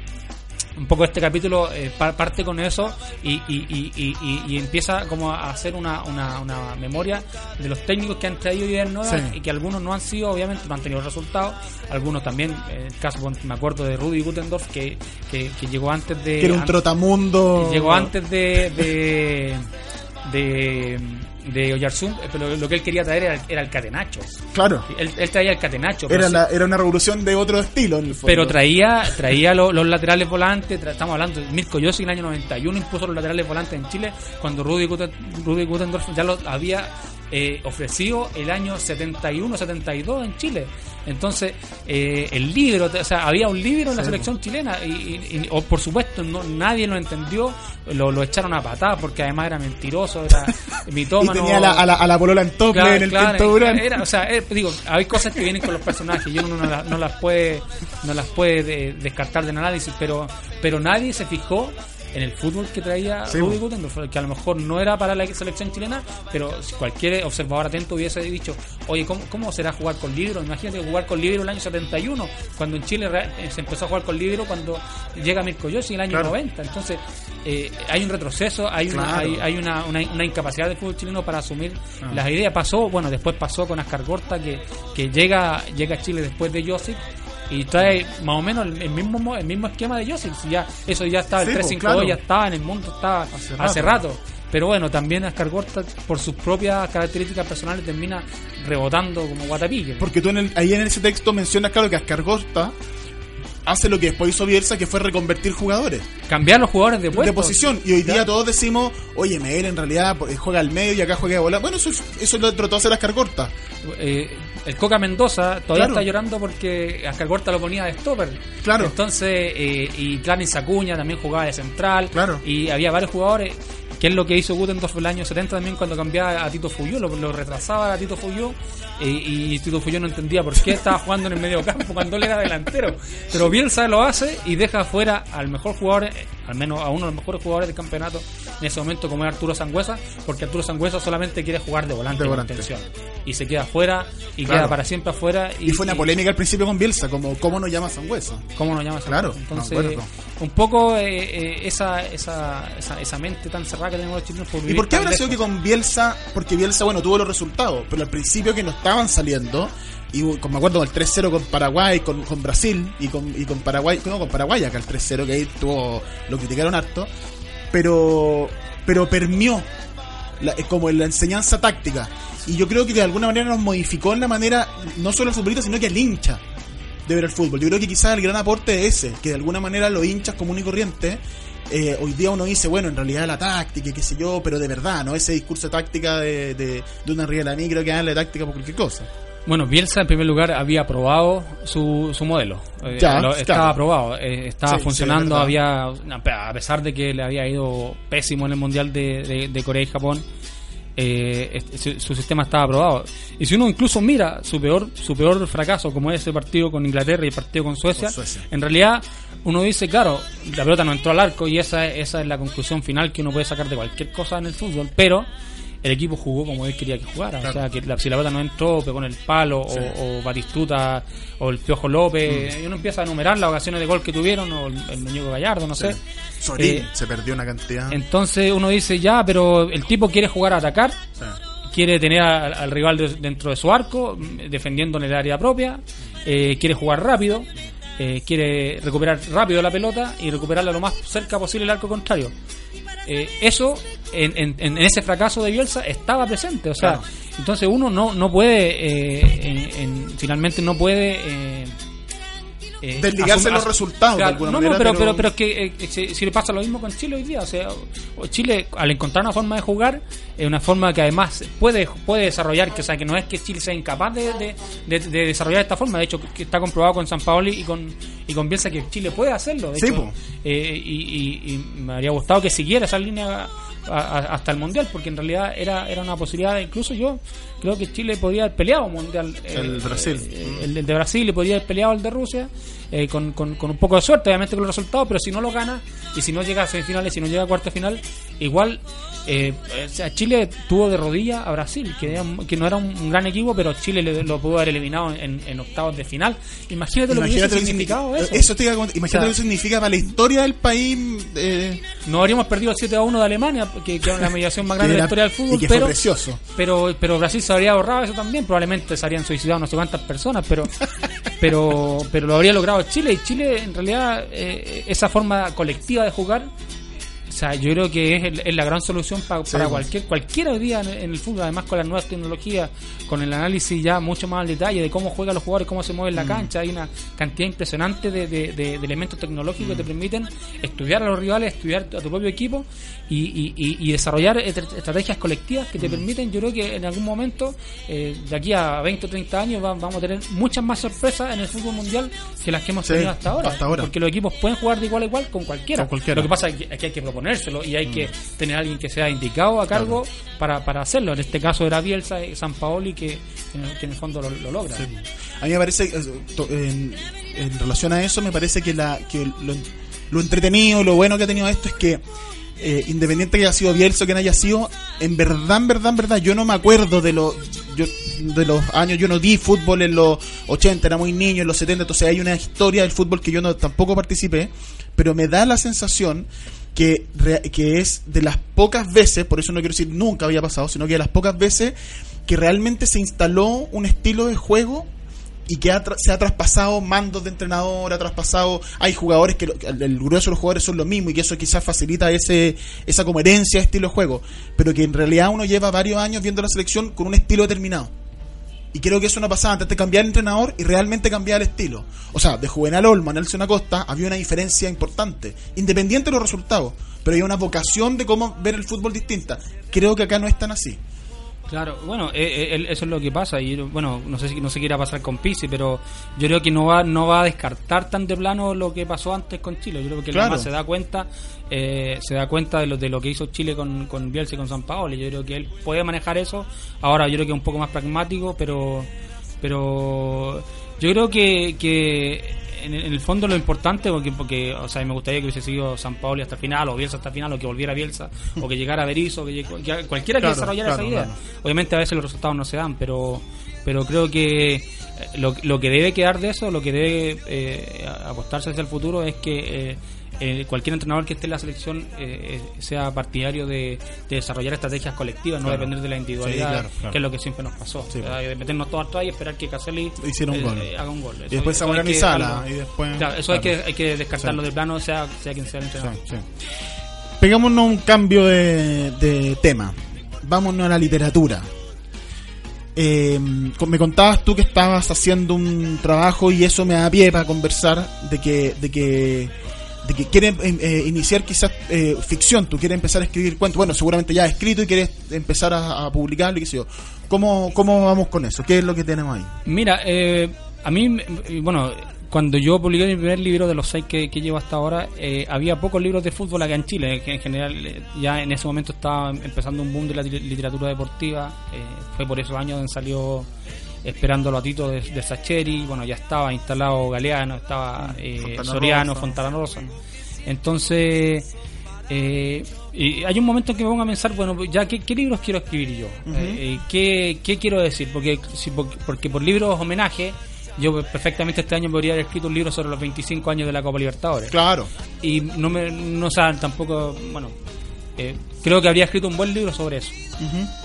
un poco este capítulo eh, pa- parte con eso y, y, y, y- empieza como a hacer una, una, una memoria de los técnicos que han traído ideas nuevas Sí. y que algunos no han sido, obviamente, no han tenido resultados. Algunos también, el caso, me acuerdo de Rudy Gutendorf, que, que, que llegó antes de. Que era un an- trotamundo. Llegó antes de. de de, de Oyarzún, eh, pero lo que él quería traer era, era el catenacho. Claro. Él, él traía el catenacho. Era, la, era una revolución de otro estilo en el fondo. pero traía traía lo- los laterales volantes, tra- estamos hablando Mirko Yossi en el año 91 impuso los laterales volantes en Chile cuando Rudy, Guten- Rudy Gutendorf ya lo había eh, ofrecido el año 71-72 en Chile. Entonces, eh, el libro, o sea, había un libro en la selección chilena y, y- y- o, por supuesto no, nadie lo entendió, lo, lo echaron a patada porque además era mentiroso, era Y mitómano. tenía a la, a la, a la polola en tople Claro, en el claro, era- o sea, eh, digo, hay cosas que vienen con los personajes y uno no, las- no las puede no las puede de- descartar del análisis, pero pero nadie se fijó en el fútbol que traía Sí, Rudy. Gutendorf, que a lo mejor no era para la selección chilena, pero si cualquier observador atento hubiese dicho, oye, ¿cómo, cómo será jugar con libro? Imagínate jugar con libro el año 71, cuando en Chile eh, se empezó a jugar con libro cuando llega Mirko Yossi en el año Claro. 90. Entonces, eh, hay un retroceso, hay, una, hay, hay una, una, una incapacidad del fútbol chileno para asumir Ah. las ideas. Pasó, bueno, después pasó con Ascar Gorta, que, que llega, llega a Chile después de Josic y trae más o menos el, mismo mo- el mismo esquema de. Si Ya, eso ya estaba, Sí, el pues, 3-5-2 claro. ya estaba en el mundo, estaba Hace hace, rato. Pero bueno, también Ascar Gorta, por sus propias características personales, termina rebotando como guatapique. Porque tú en el- ahí en ese texto mencionas, claro, que Ascargosta hace lo que después hizo Bielsa, que fue reconvertir jugadores Cambiar los jugadores de de puesto. posición. Y hoy día Claro. todos decimos, oye, Miguel en realidad pues, juega al medio y acá juega a volar. Bueno, eso, es- eso lo trató de hacer Ascargorta. Eh, el Coca Mendoza todavía Claro. está llorando porque Ascar Gorta lo ponía de stopper. Claro. Entonces, eh, y Clarence Acuña también jugaba de central. Claro. Y había varios jugadores. Que es lo que hizo Gutendorf el año 70 también cuando cambiaba a Tito Fuyú, lo, lo retrasaba a Tito Fuyú eh, y Tito Fuyú no entendía por qué estaba jugando en el medio campo cuando él era delantero. Pero Bielsa lo hace y deja fuera al mejor jugador, al menos a uno de los mejores jugadores del campeonato en ese momento como es Arturo Sangüesa, porque Arturo Sangüesa solamente quiere jugar de volante, De con volante. Y se queda afuera y Claro. queda para siempre afuera. Y, fue una polémica al principio con Bielsa, como ¿cómo nos llama Sangüesa? ¿Cómo nos llamas? Claro, Entonces, un poco eh, eh, esa, esa, esa, esa mente tan cerrada que tenemos los chilenos por ¿Y por qué habrá sido que con Bielsa, porque Bielsa, bueno, tuvo los resultados, pero al principio que no estaban saliendo, y con, me acuerdo del 3-0 con Paraguay, con, con Brasil, y con, y con Paraguay, no, con Paraguay acá el 3-0, que ahí tuvo, lo criticaron harto, pero, pero permió la- eh, como la enseñanza táctica. Y yo creo que de alguna manera nos modificó en la manera, no solo al futbolista, sino que al hincha de ver el fútbol. Yo creo que quizás el gran aporte es ese, que de alguna manera los hinchas común y corriente, eh, hoy día uno dice, bueno, en realidad la táctica y qué sé yo, pero de verdad, ¿no? Ese discurso táctica de, de, de una riela creo que darle táctica por cualquier cosa. Bueno, Bielsa en primer lugar había aprobado su, su modelo. Eh, lo- estaba aprobado, eh, estaba Sí, funcionando, había a pesar de que le había ido pésimo en el Mundial de, de- de Corea y Japón, eh, este- su, su sistema estaba aprobado. Y si uno incluso mira su peor, su peor fracaso, como es ese partido con Inglaterra y el partido con Suecia, Con Suecia. en realidad uno dice, claro, la pelota no entró al arco y esa, esa es la conclusión final que uno puede sacar de cualquier cosa en el fútbol, pero el equipo jugó como él quería que jugara. O sea, que la, si la pelota no entró, pegó en el palo, o, o Batistuta, o el Piojo López, Mm. y uno empieza a enumerar las ocasiones de gol que tuvieron, o el, el Muñeco Gallardo, no sé. Sorín Eh, se perdió una cantidad. Entonces uno dice, ya, pero el tipo quiere jugar a atacar, Sí. quiere tener al, al rival de- dentro de su arco, defendiendo en el área propia, eh, quiere jugar rápido. eh, quiere recuperar rápido la pelota y recuperarla lo más cerca posible del arco contrario. Eh, eso en, en- en ese fracaso de Bielsa estaba presente, o sea, entonces uno no, no puede, eh, en- en- finalmente no puede... eh, eh, Desligarse asum- los resultados, de Claro, alguna no, manera, no, pero, pero- pero, es que eh, si, si le pasa lo mismo con Chile hoy día, o sea, Chile al encontrar una forma de jugar, es una forma que además puede puede desarrollar, que o sea, que no es que Chile sea incapaz de, de, de- de desarrollar esta forma, de hecho que está comprobado con San Paoli y con y con Bielsa que Chile puede hacerlo, de Sí, hecho, eh, y, y- y me habría gustado que siguiera esa línea a- a- hasta el mundial, porque en realidad era era una posibilidad, incluso yo creo que Chile podría haber peleado un mundial, eh, El Brasil. eh, el, el de Brasil y podría haber peleado el de Rusia eh, con, con, con un poco de suerte, obviamente con los resultados, pero si no lo gana y si no llega a semifinales, si no llega a cuarta final, igual eh, o sea, Chile tuvo de rodilla a Brasil, que, era que no era un, un gran equipo, pero Chile le- lo pudo haber eliminado en, en octavos de final. Imagínate lo que hubiese significado eso. eso te iba a. Imagínate O sea, lo que significa para la historia del país. No habríamos perdido el 7 a 1 de Alemania, que, que es la mediación más grande de la era- historia del fútbol, y que fue pero, precioso. pero pero Brasil se habría ahorrado eso también, probablemente se habrían suicidado no sé cuántas personas, pero pero pero lo habría logrado Chile. Y Chile en realidad eh, esa forma colectiva de jugar o sea, yo creo que es, el- es la gran solución pa- para pues. cualquier cualquiera día en, en el fútbol, además con las nuevas tecnologías, con el análisis ya mucho más al detalle de cómo juegan los jugadores, cómo se mueven Mm. en la cancha, hay una cantidad impresionante de, de- de- de elementos tecnológicos Mm. que te permiten estudiar a los rivales, estudiar a tu propio equipo y, y- y- y desarrollar estra- estrategias colectivas que te Mm. permiten, yo creo que en algún momento, eh, de aquí a 20 o 30 años, va- vamos a tener muchas más sorpresas en el fútbol mundial que las que hemos Sí, tenido hasta ahora. hasta ahora. Porque los equipos pueden jugar de igual a igual con cualquiera. Con cualquiera. Lo que pasa es que, es que hay que proponérselo y hay que tener a alguien que sea indicado a cargo para, para hacerlo. En este caso era Bielsa y San Paoli que, que en el fondo lo, lo logra. A mí me parece, eh, en, en relación a eso, me parece que, la, que lo, lo entretenido, lo bueno que ha tenido esto es que, eh, independiente que haya sido Bielsa o quien haya sido, en verdad, en verdad, en verdad, yo no me acuerdo de, lo, yo, de los años, yo no di fútbol en los 80, era muy niño, en los 70, entonces hay una historia del fútbol que yo no tampoco participé, pero me da la sensación que, que es de las pocas veces, por eso no quiero decir nunca había pasado, sino que de las pocas veces que realmente se instaló un estilo de juego y que ha se ha traspasado mandos de entrenador, ha traspasado, hay jugadores que, lo- el, grueso de los jugadores son lo mismo y que eso quizás facilita ese esa como herencia de estilo de juego, pero que en realidad uno lleva varios años viendo la selección con un estilo determinado. Y creo que eso no pasaba antes de cambiar el entrenador y realmente cambiar el estilo. O sea, de Juvenal Olmo a Nelson Acosta había una diferencia importante, independiente de los resultados, pero había una vocación de cómo ver el fútbol distinta. Creo que acá no es tan así. Claro, bueno, eh, eh, eso es lo que pasa y bueno, no sé si no se quiera pasar con Pizzi, pero yo creo que no va no va a descartar tan de plano lo que pasó antes con Chile. Yo creo que él Claro. se da cuenta eh, se da cuenta de lo de lo que hizo Chile con con Bielsa y con San Paolo. Yo creo que él puede manejar eso. Ahora yo creo que es un poco más pragmático, pero pero yo creo que, que en, el- en el fondo lo importante porque porque o sea me gustaría que hubiese sido San Paolo hasta el final o Bielsa hasta el final o que volviera Bielsa o que llegara Berizzo que, que cualquiera que Claro, desarrollara claro, esa idea claro. obviamente a veces los resultados no se dan pero pero creo que eh, lo, lo que debe quedar de eso lo que debe eh, apostarse hacia el futuro es que eh, eh, cualquier entrenador que esté en la selección eh, eh, sea partidario de, de desarrollar estrategias colectivas, no Claro. depender de la individualidad, Sí, claro, claro. que es lo que siempre nos pasó. Sí. Sea, de meternos todos atrás y esperar que Caselli Hiciera un eh, gol. eh, haga un gol. Y después Zamorano y Sala, y después- eso hay, que, hay que descartarlo Sí. de plano, sea, sea quien sea el entrenador. Pegámonos un cambio de, de tema. Vámonos a la literatura. Eh, con- me contabas tú que estabas haciendo un trabajo y eso me da pie para conversar de que de que de que quieres eh, eh, iniciar quizás eh, ficción, tú quieres empezar a escribir cuentos, bueno, seguramente ya has escrito y quieres empezar a, a publicarlo y qué. ¿Cómo, ¿Cómo vamos con eso? ¿Qué es lo que tenemos ahí? Mira, eh, a mí, me- bueno, cuando yo publiqué mi primer libro de los seis que, que llevo hasta ahora, eh, había pocos libros de fútbol acá en Chile, que en general eh, ya en ese momento estaba empezando un boom de la li- literatura deportiva, eh, fue por esos años donde salió Esperándolo a Tito de, de Sacheri, bueno, ya estaba instalado Galeano, estaba eh, Fontana Soriano, Rosa. Fontana Rosa. Entonces... Eh, y hay un momento en que me pongo a pensar, bueno, ya, ¿qué, qué libros quiero escribir yo? Eh, eh, ¿qué, qué quiero decir? Porque, si, porque, porque por libros homenaje, yo perfectamente este año podría haber escrito un libro sobre los 25 años de la Copa Libertadores. Claro. Y no me, no sea, tampoco, bueno, eh, creo que habría escrito un buen libro sobre eso.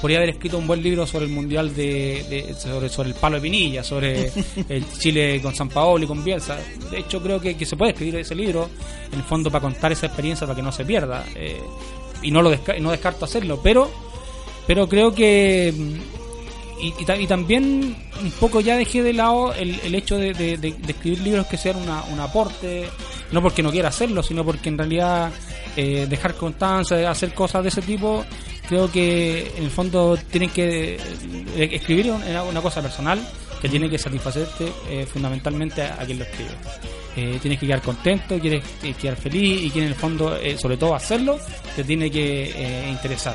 Podría haber escrito un buen libro sobre el mundial de, de- sobre, sobre el palo de Pinilla, sobre el Chile con San Paolo y con Bielsa. De hecho, creo que, que se puede escribir ese libro en el fondo para contar esa experiencia para que no se pierda. eh, y no lo desca- no descarto hacerlo, pero pero creo que y, y ta- y también un poco ya dejé de lado el, el hecho de, de- de- de escribir libros que sean una- un aporte, no porque no quiera hacerlo, sino porque en realidad eh, dejar constancia, hacer cosas de ese tipo, creo que en el fondo tienen que eh, escribir una, una cosa personal que tiene que satisfacerte eh, fundamentalmente a, a quien lo escribe. Eh, tienes que quedar contento, quieres eh, quedar feliz y quien en el fondo, eh, sobre todo hacerlo, te tiene que eh, interesar.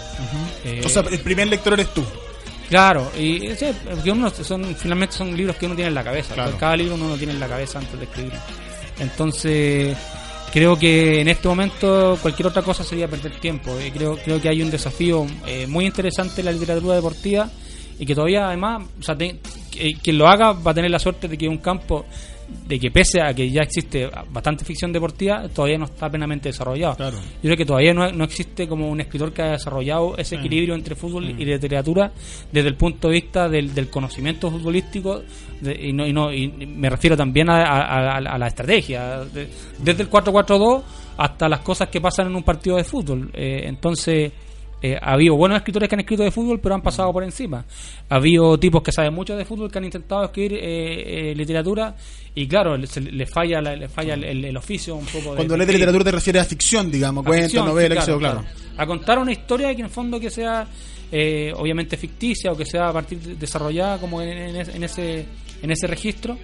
Eh, O sea, el primer lector eres tú. Claro, y sí, porque uno son finalmente son libros que uno tiene en la cabeza. Claro. Cada libro uno lo tiene en la cabeza antes de escribirlo. Entonces, creo que en este momento cualquier otra cosa sería perder tiempo. Y creo creo que hay un desafío eh, muy interesante en la literatura deportiva y que todavía además, o sea, te- que- quien lo haga va a tener la suerte de que un campo de que pese a que ya existe bastante ficción deportiva, todavía no está plenamente desarrollado. Claro. Yo creo que todavía no, no existe como un escritor que haya desarrollado ese equilibrio entre fútbol y literatura desde el punto de vista del, del conocimiento futbolístico de- y, no, y, no, y me refiero también a, a- a- a la estrategia, de- desde el 4-4-2 hasta las cosas que pasan en un partido de fútbol. Eh, entonces, eh, ha habido buenos escritores que han escrito de fútbol, pero han pasado por encima. Ha habido tipos que saben mucho de fútbol que han intentado escribir eh, eh, literatura y claro, le, se- le falla, la- le falla el, el- el oficio un poco. de- Cuando lees de literatura te refieres a ficción, digamos, cuentos, novelas, sí, sé yo, claro. A contar una historia que en el fondo que sea eh, obviamente ficticia o que sea a partir de- desarrollada como en, en ese- en ese en ese registro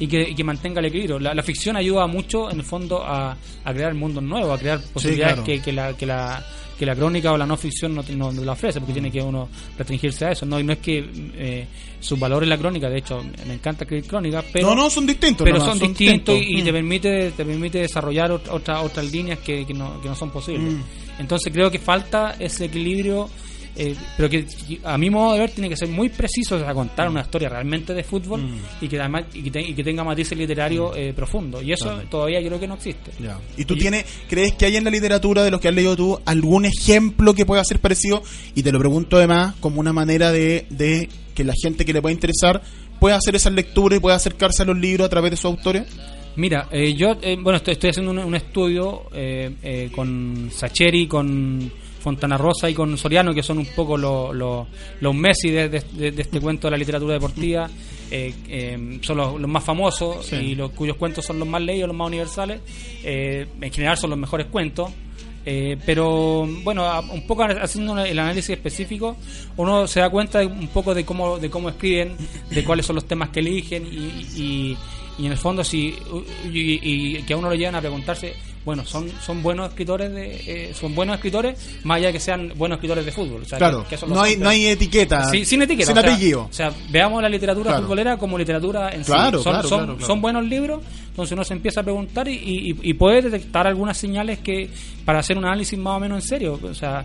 y que, y que mantenga el equilibrio. La, la ficción ayuda mucho en el fondo a, a crear mundos nuevos, a crear posibilidades claro. que, que la, que la que la crónica o la no ficción no, te- no- no la ofrece, porque tiene que uno restringirse a eso. No, y no es que eh, su valor en la crónica, de hecho, me encanta escribir crónicas, pero no, no, son distintos. pero son, distintos y, y Mm. te permite te permite desarrollar ot- otra- otras líneas que, que no, que no son posibles Mm. entonces creo que falta ese equilibrio eh, pero que a mi modo de ver tiene que ser muy preciso sea, contar una historia realmente de fútbol Mm. y que además y que, te- y que tenga matices literarios eh, profundos y eso todavía yo creo que no existe. ¿Y tú tienes, crees que hay en la literatura de los que has leído tú algún ejemplo que pueda ser parecido? Y te lo pregunto además como una manera de, de que la gente que le pueda interesar pueda hacer esas lecturas y pueda acercarse a los libros a través de sus autores. Mira, eh, yo eh, bueno estoy, estoy haciendo un, un estudio eh, eh, con Sacheri, con Fontana Rosa y con Soriano, que son un poco los los- los Messi de, de- de- de este cuento de la literatura deportiva. eh, eh, son los, los más famosos y los cuyos cuentos son los más leídos, los más universales. Eh, en general son los mejores cuentos. Eh, pero bueno, a- un poco haciendo el análisis específico, uno se da cuenta de un poco de cómo de cómo escriben, de cuáles son los temas que eligen y, y- y en el fondo si y, y que a uno lo llevan a preguntarse, bueno, son son buenos escritores de eh, son buenos escritores más allá de que sean buenos escritores de fútbol, o sea, Claro, que- no hay, no hay etiqueta. Sí, sin etiqueta. Sin o sea, apellido. O sea, veamos la literatura Claro. futbolera como literatura en Claro, sí. Son, claro, son, son buenos libros, entonces uno se empieza a preguntar y, y, y puede detectar algunas señales que para hacer un análisis más o menos en serio. O sea,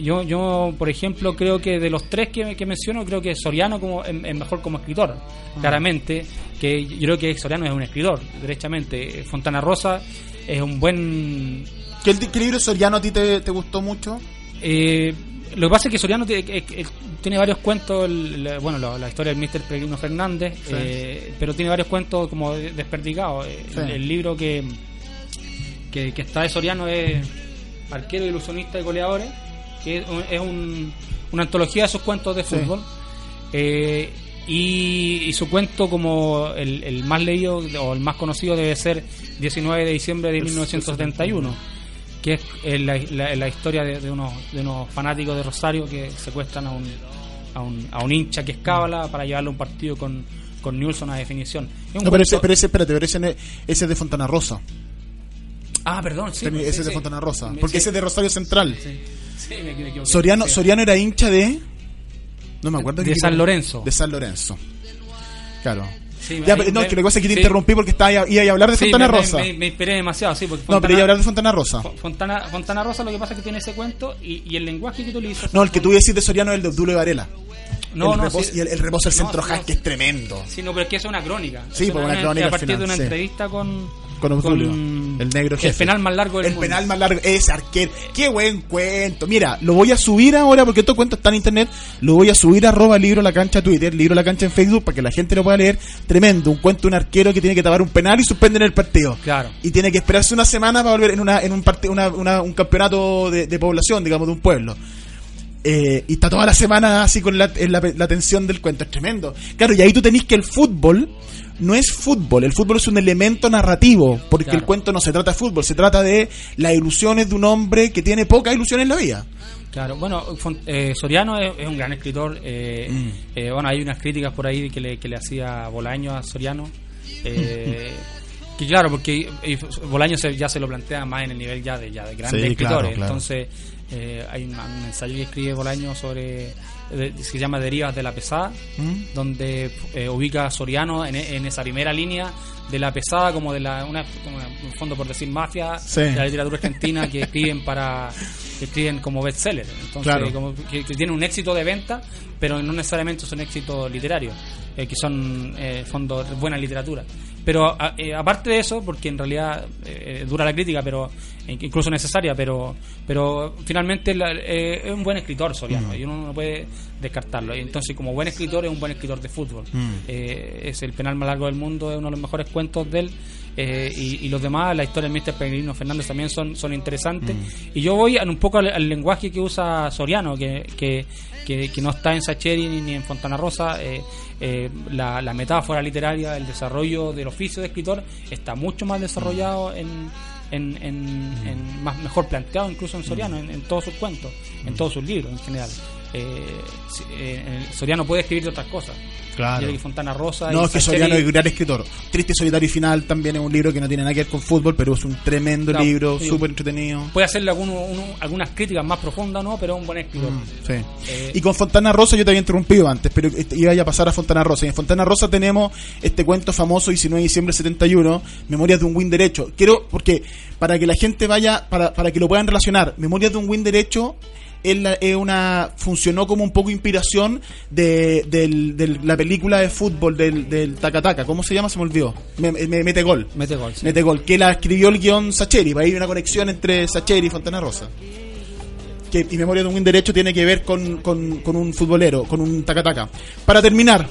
yo, yo por ejemplo, creo que de los tres que, que menciono, creo que Soriano como, es, es mejor como escritor, Ah. claramente. Que yo creo que Soriano es un escritor, derechamente. Fontana Rosa es un buen ¿Qué, qué libro soriano a ti te, te gustó mucho? eh, lo que pasa es que Soriano tiene, eh, eh, varios cuentos, el- bueno, la, la historia del Mr. Peregrino Fernández, Sí. eh, pero tiene varios cuentos como de- desperdigados. Eh, Sí. el, el libro que, que, que está de Soriano es Arquero, Ilusionista y Goleadores, que es, un- es un- una antología de sus cuentos de Sí. fútbol. Eh, y, y su cuento como el, el más leído o el más conocido debe ser 19 de diciembre de 1971 que es eh, la, la- la historia de, de unos, de unos fanáticos de Rosario que secuestran a un, a un, a un hincha que es cábala para llevarlo a un partido con, con Nilsson a definición. Es un No, pero ese, pero ese, espérate, pero ese, ese es de Fontana Rosa. Ah, perdón, sí. ese sí, es de sí. Fontana Rosa. Porque sí, ese es de Rosario Central. me. Soriano. Soriano era hincha de. No me acuerdo De qué San Lorenzo. De San Lorenzo. Claro. Sí, Ya, pero no, me- que lo que pasa es que te sí. interrumpí porque estaba, iba a hablar de Sí, Fontana me, me- Rosa. Me, me inspiré demasiado, sí, porque no, pero iba a Fontana- hablar de Fontana Rosa. Fo- Fontana, Fontana Rosa lo que pasa es que tiene ese cuento y, y el lenguaje que utiliza. No, el que tú decís de Soriano es el de Obdulio Varela. No, el no, reposo, y el, el reposo del No, centro no, hack, que es tremendo. Sí, no, pero es que es una crónica. Sí, Es pues una crónica A partir final, de una entrevista con, Con Obdulio, con el negro jefe. El penal más largo del El mundo. penal más largo, ese arquero. Qué buen cuento. Mira, lo voy a subir ahora porque estos cuentos están en internet. Lo voy a subir a arroba libro la cancha Twitter, libro la cancha en Facebook para que la gente lo pueda leer. Tremendo. Un cuento de un arquero que tiene que tapar un penal y suspender el partido. Claro. Y tiene que esperarse una semana para volver en, una, en un, parte, una, una- un campeonato de, de población, digamos, de un pueblo. Eh, y está toda la semana así con la, en la, la tensión del cuento. Es tremendo. Claro, y ahí tú tenés que el fútbol no es fútbol. El fútbol es un elemento narrativo. Porque Claro. el cuento no se trata de fútbol. Se trata de las ilusiones de un hombre que tiene pocas ilusiones en la vida. Claro, bueno, eh, Soriano es, es un gran escritor. eh, Mm. eh, bueno, hay unas críticas por ahí que le, que le hacía Bolaño a Soriano. eh, que claro, porque eh, Bolaño se- ya se lo plantea más en el nivel ya de, ya de grandes Sí, escritores. claro, claro. Entonces, eh, hay un, un ensayo que escribe Bolaño sobre. de- se llama Derivas de la Pesada, ¿Mm? donde eh, ubica a Soriano en, en esa primera línea de la pesada, como de la, una, como un fondo por decir mafia, Sí. de la literatura argentina que escriben para que escriben como bestseller. Entonces, Claro. como que, que tienen un éxito de venta, pero no necesariamente son éxitos literarios, eh, que son eh, fondos buena literatura. Pero a- eh, aparte de eso, porque en realidad eh, dura la crítica, pero eh, incluso necesaria, pero pero finalmente la- eh, es un buen escritor Soriano y uno no puede descartarlo. Y entonces, como buen escritor, es un buen escritor de fútbol. Eh, es el penal más largo del mundo, es uno de los mejores cuentos de él. eh, y, y los demás, la historia del Mr. Pellegrino Fernández también son, son interesantes. Y yo voy un poco al, al lenguaje que usa Soriano, que, que, que, que no está en Sacheri ni, ni en Fontana Rosa. eh, eh, la, la metáfora literaria, el desarrollo del oficio de escritor está mucho más desarrollado en, en, en- en- más mejor planteado incluso en Soriano, en, en todos sus cuentos, en todos sus libros en general. Eh, si- eh, Soriano puede escribir de otras cosas. Claro. Que Fontana Rosa No, y es que Soriano es gran escritor. Triste, Solitario y Final también es un libro que no tiene nada que ver con fútbol, pero es un tremendo Claro, libro, sí. súper entretenido. puede hacerle alguno- uno- algunas críticas más profundas, ¿no? Pero es un buen escritor. Sí. Eh, y con Fontana Rosa yo te había interrumpido antes, pero iba a pasar a Fontana Rosa. Y en Fontana Rosa tenemos este cuento famoso 19 de diciembre del 71, Memorias de un Win Derecho. Quiero, porque para que la gente vaya, para, para que lo puedan relacionar, Memorias de un Win Derecho es, una funcionó como un poco inspiración de, del- del- la película de fútbol del, del Takataka. ¿Cómo se llama? Se me olvidó. Me, me- mete gol. Mete gol, sí. Mete gol. Que la escribió el guion Sacheri. Ahí hay una conexión entre Sacheri y Fontana Rosa que y Memoria de un Derecho tiene que ver con, con, con un futbolero, con un tacataca. Para terminar,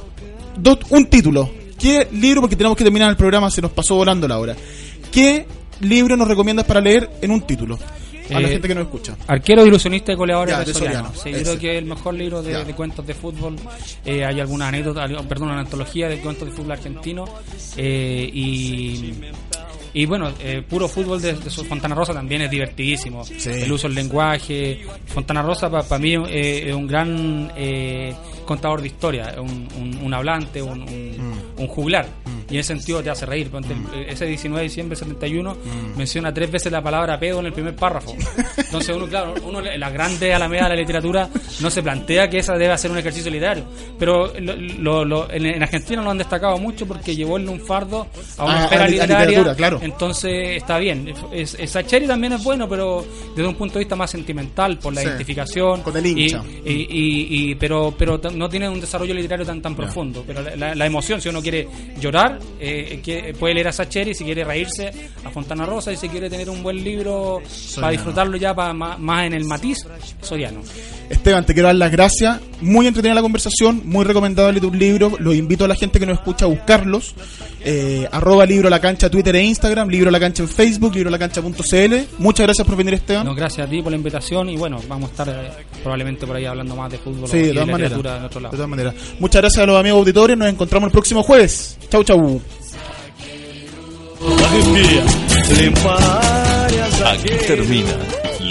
dos, un título. ¿Qué libro, porque tenemos que terminar el programa, se nos pasó volando la hora. ¿Qué libro nos recomiendas para leer en un título? A la Eh, gente que nos escucha. Arquero, ilusionista y goleadores Ya, de Soriano. Soriano, Sí, yo creo que es el mejor libro de, cuentos de fútbol. Eh, hay alguna anécdota, perdón, una antología de cuentos de fútbol argentino. Eh, y, y bueno, eh, puro fútbol de, de Fontana Rosa también es divertidísimo. Sí. El uso del lenguaje. Fontana Rosa para mí eh, es un gran eh, contador de historia, un, un, un hablante, un, un, un juglar. Y en ese sentido te hace reír. Ponte el- ese 19 de diciembre del 71 menciona tres veces la palabra pedo en el primer párrafo. Entonces uno, claro, uno en la grande alameda de la literatura no se plantea que esa debe ser un ejercicio literario. Pero lo- lo- lo- en, en Argentina lo han destacado mucho porque llevó el lunfardo a una A- esfera literaria. literatura, claro. Entonces está bien. Es, es- Sacheri también es bueno, pero desde un punto de vista más sentimental, por la Sí. identificación. Con el hincha. Y, y- y- y- pero pero no tiene un desarrollo literario tan tan profundo. Pero la, la- la emoción, si uno quiere llorar, eh, que- puede leer a Sacheri, si quiere reírse, a Fontana Rosa, y si quiere tener un buen libro para disfrutarlo ya pa- más, más en el matiz, Soriano. Esteban, te quiero dar las gracias. Muy entretenida la conversación, muy recomendable tu libro. Los invito a la gente que nos escucha a buscarlos. Eh, arroba libro la cancha, Twitter e Instagram, libro la cancha en Facebook, libro la cancha.cl. Muchas gracias por venir, Esteban. No, gracias a ti por la invitación y bueno, vamos a estar eh, probablemente por ahí hablando más de fútbol Sí, de de todas maneras. en otro lado. De todas maneras. Muchas gracias a los amigos auditores. Nos encontramos el próximo jueves. Chau, chau. Aquí termina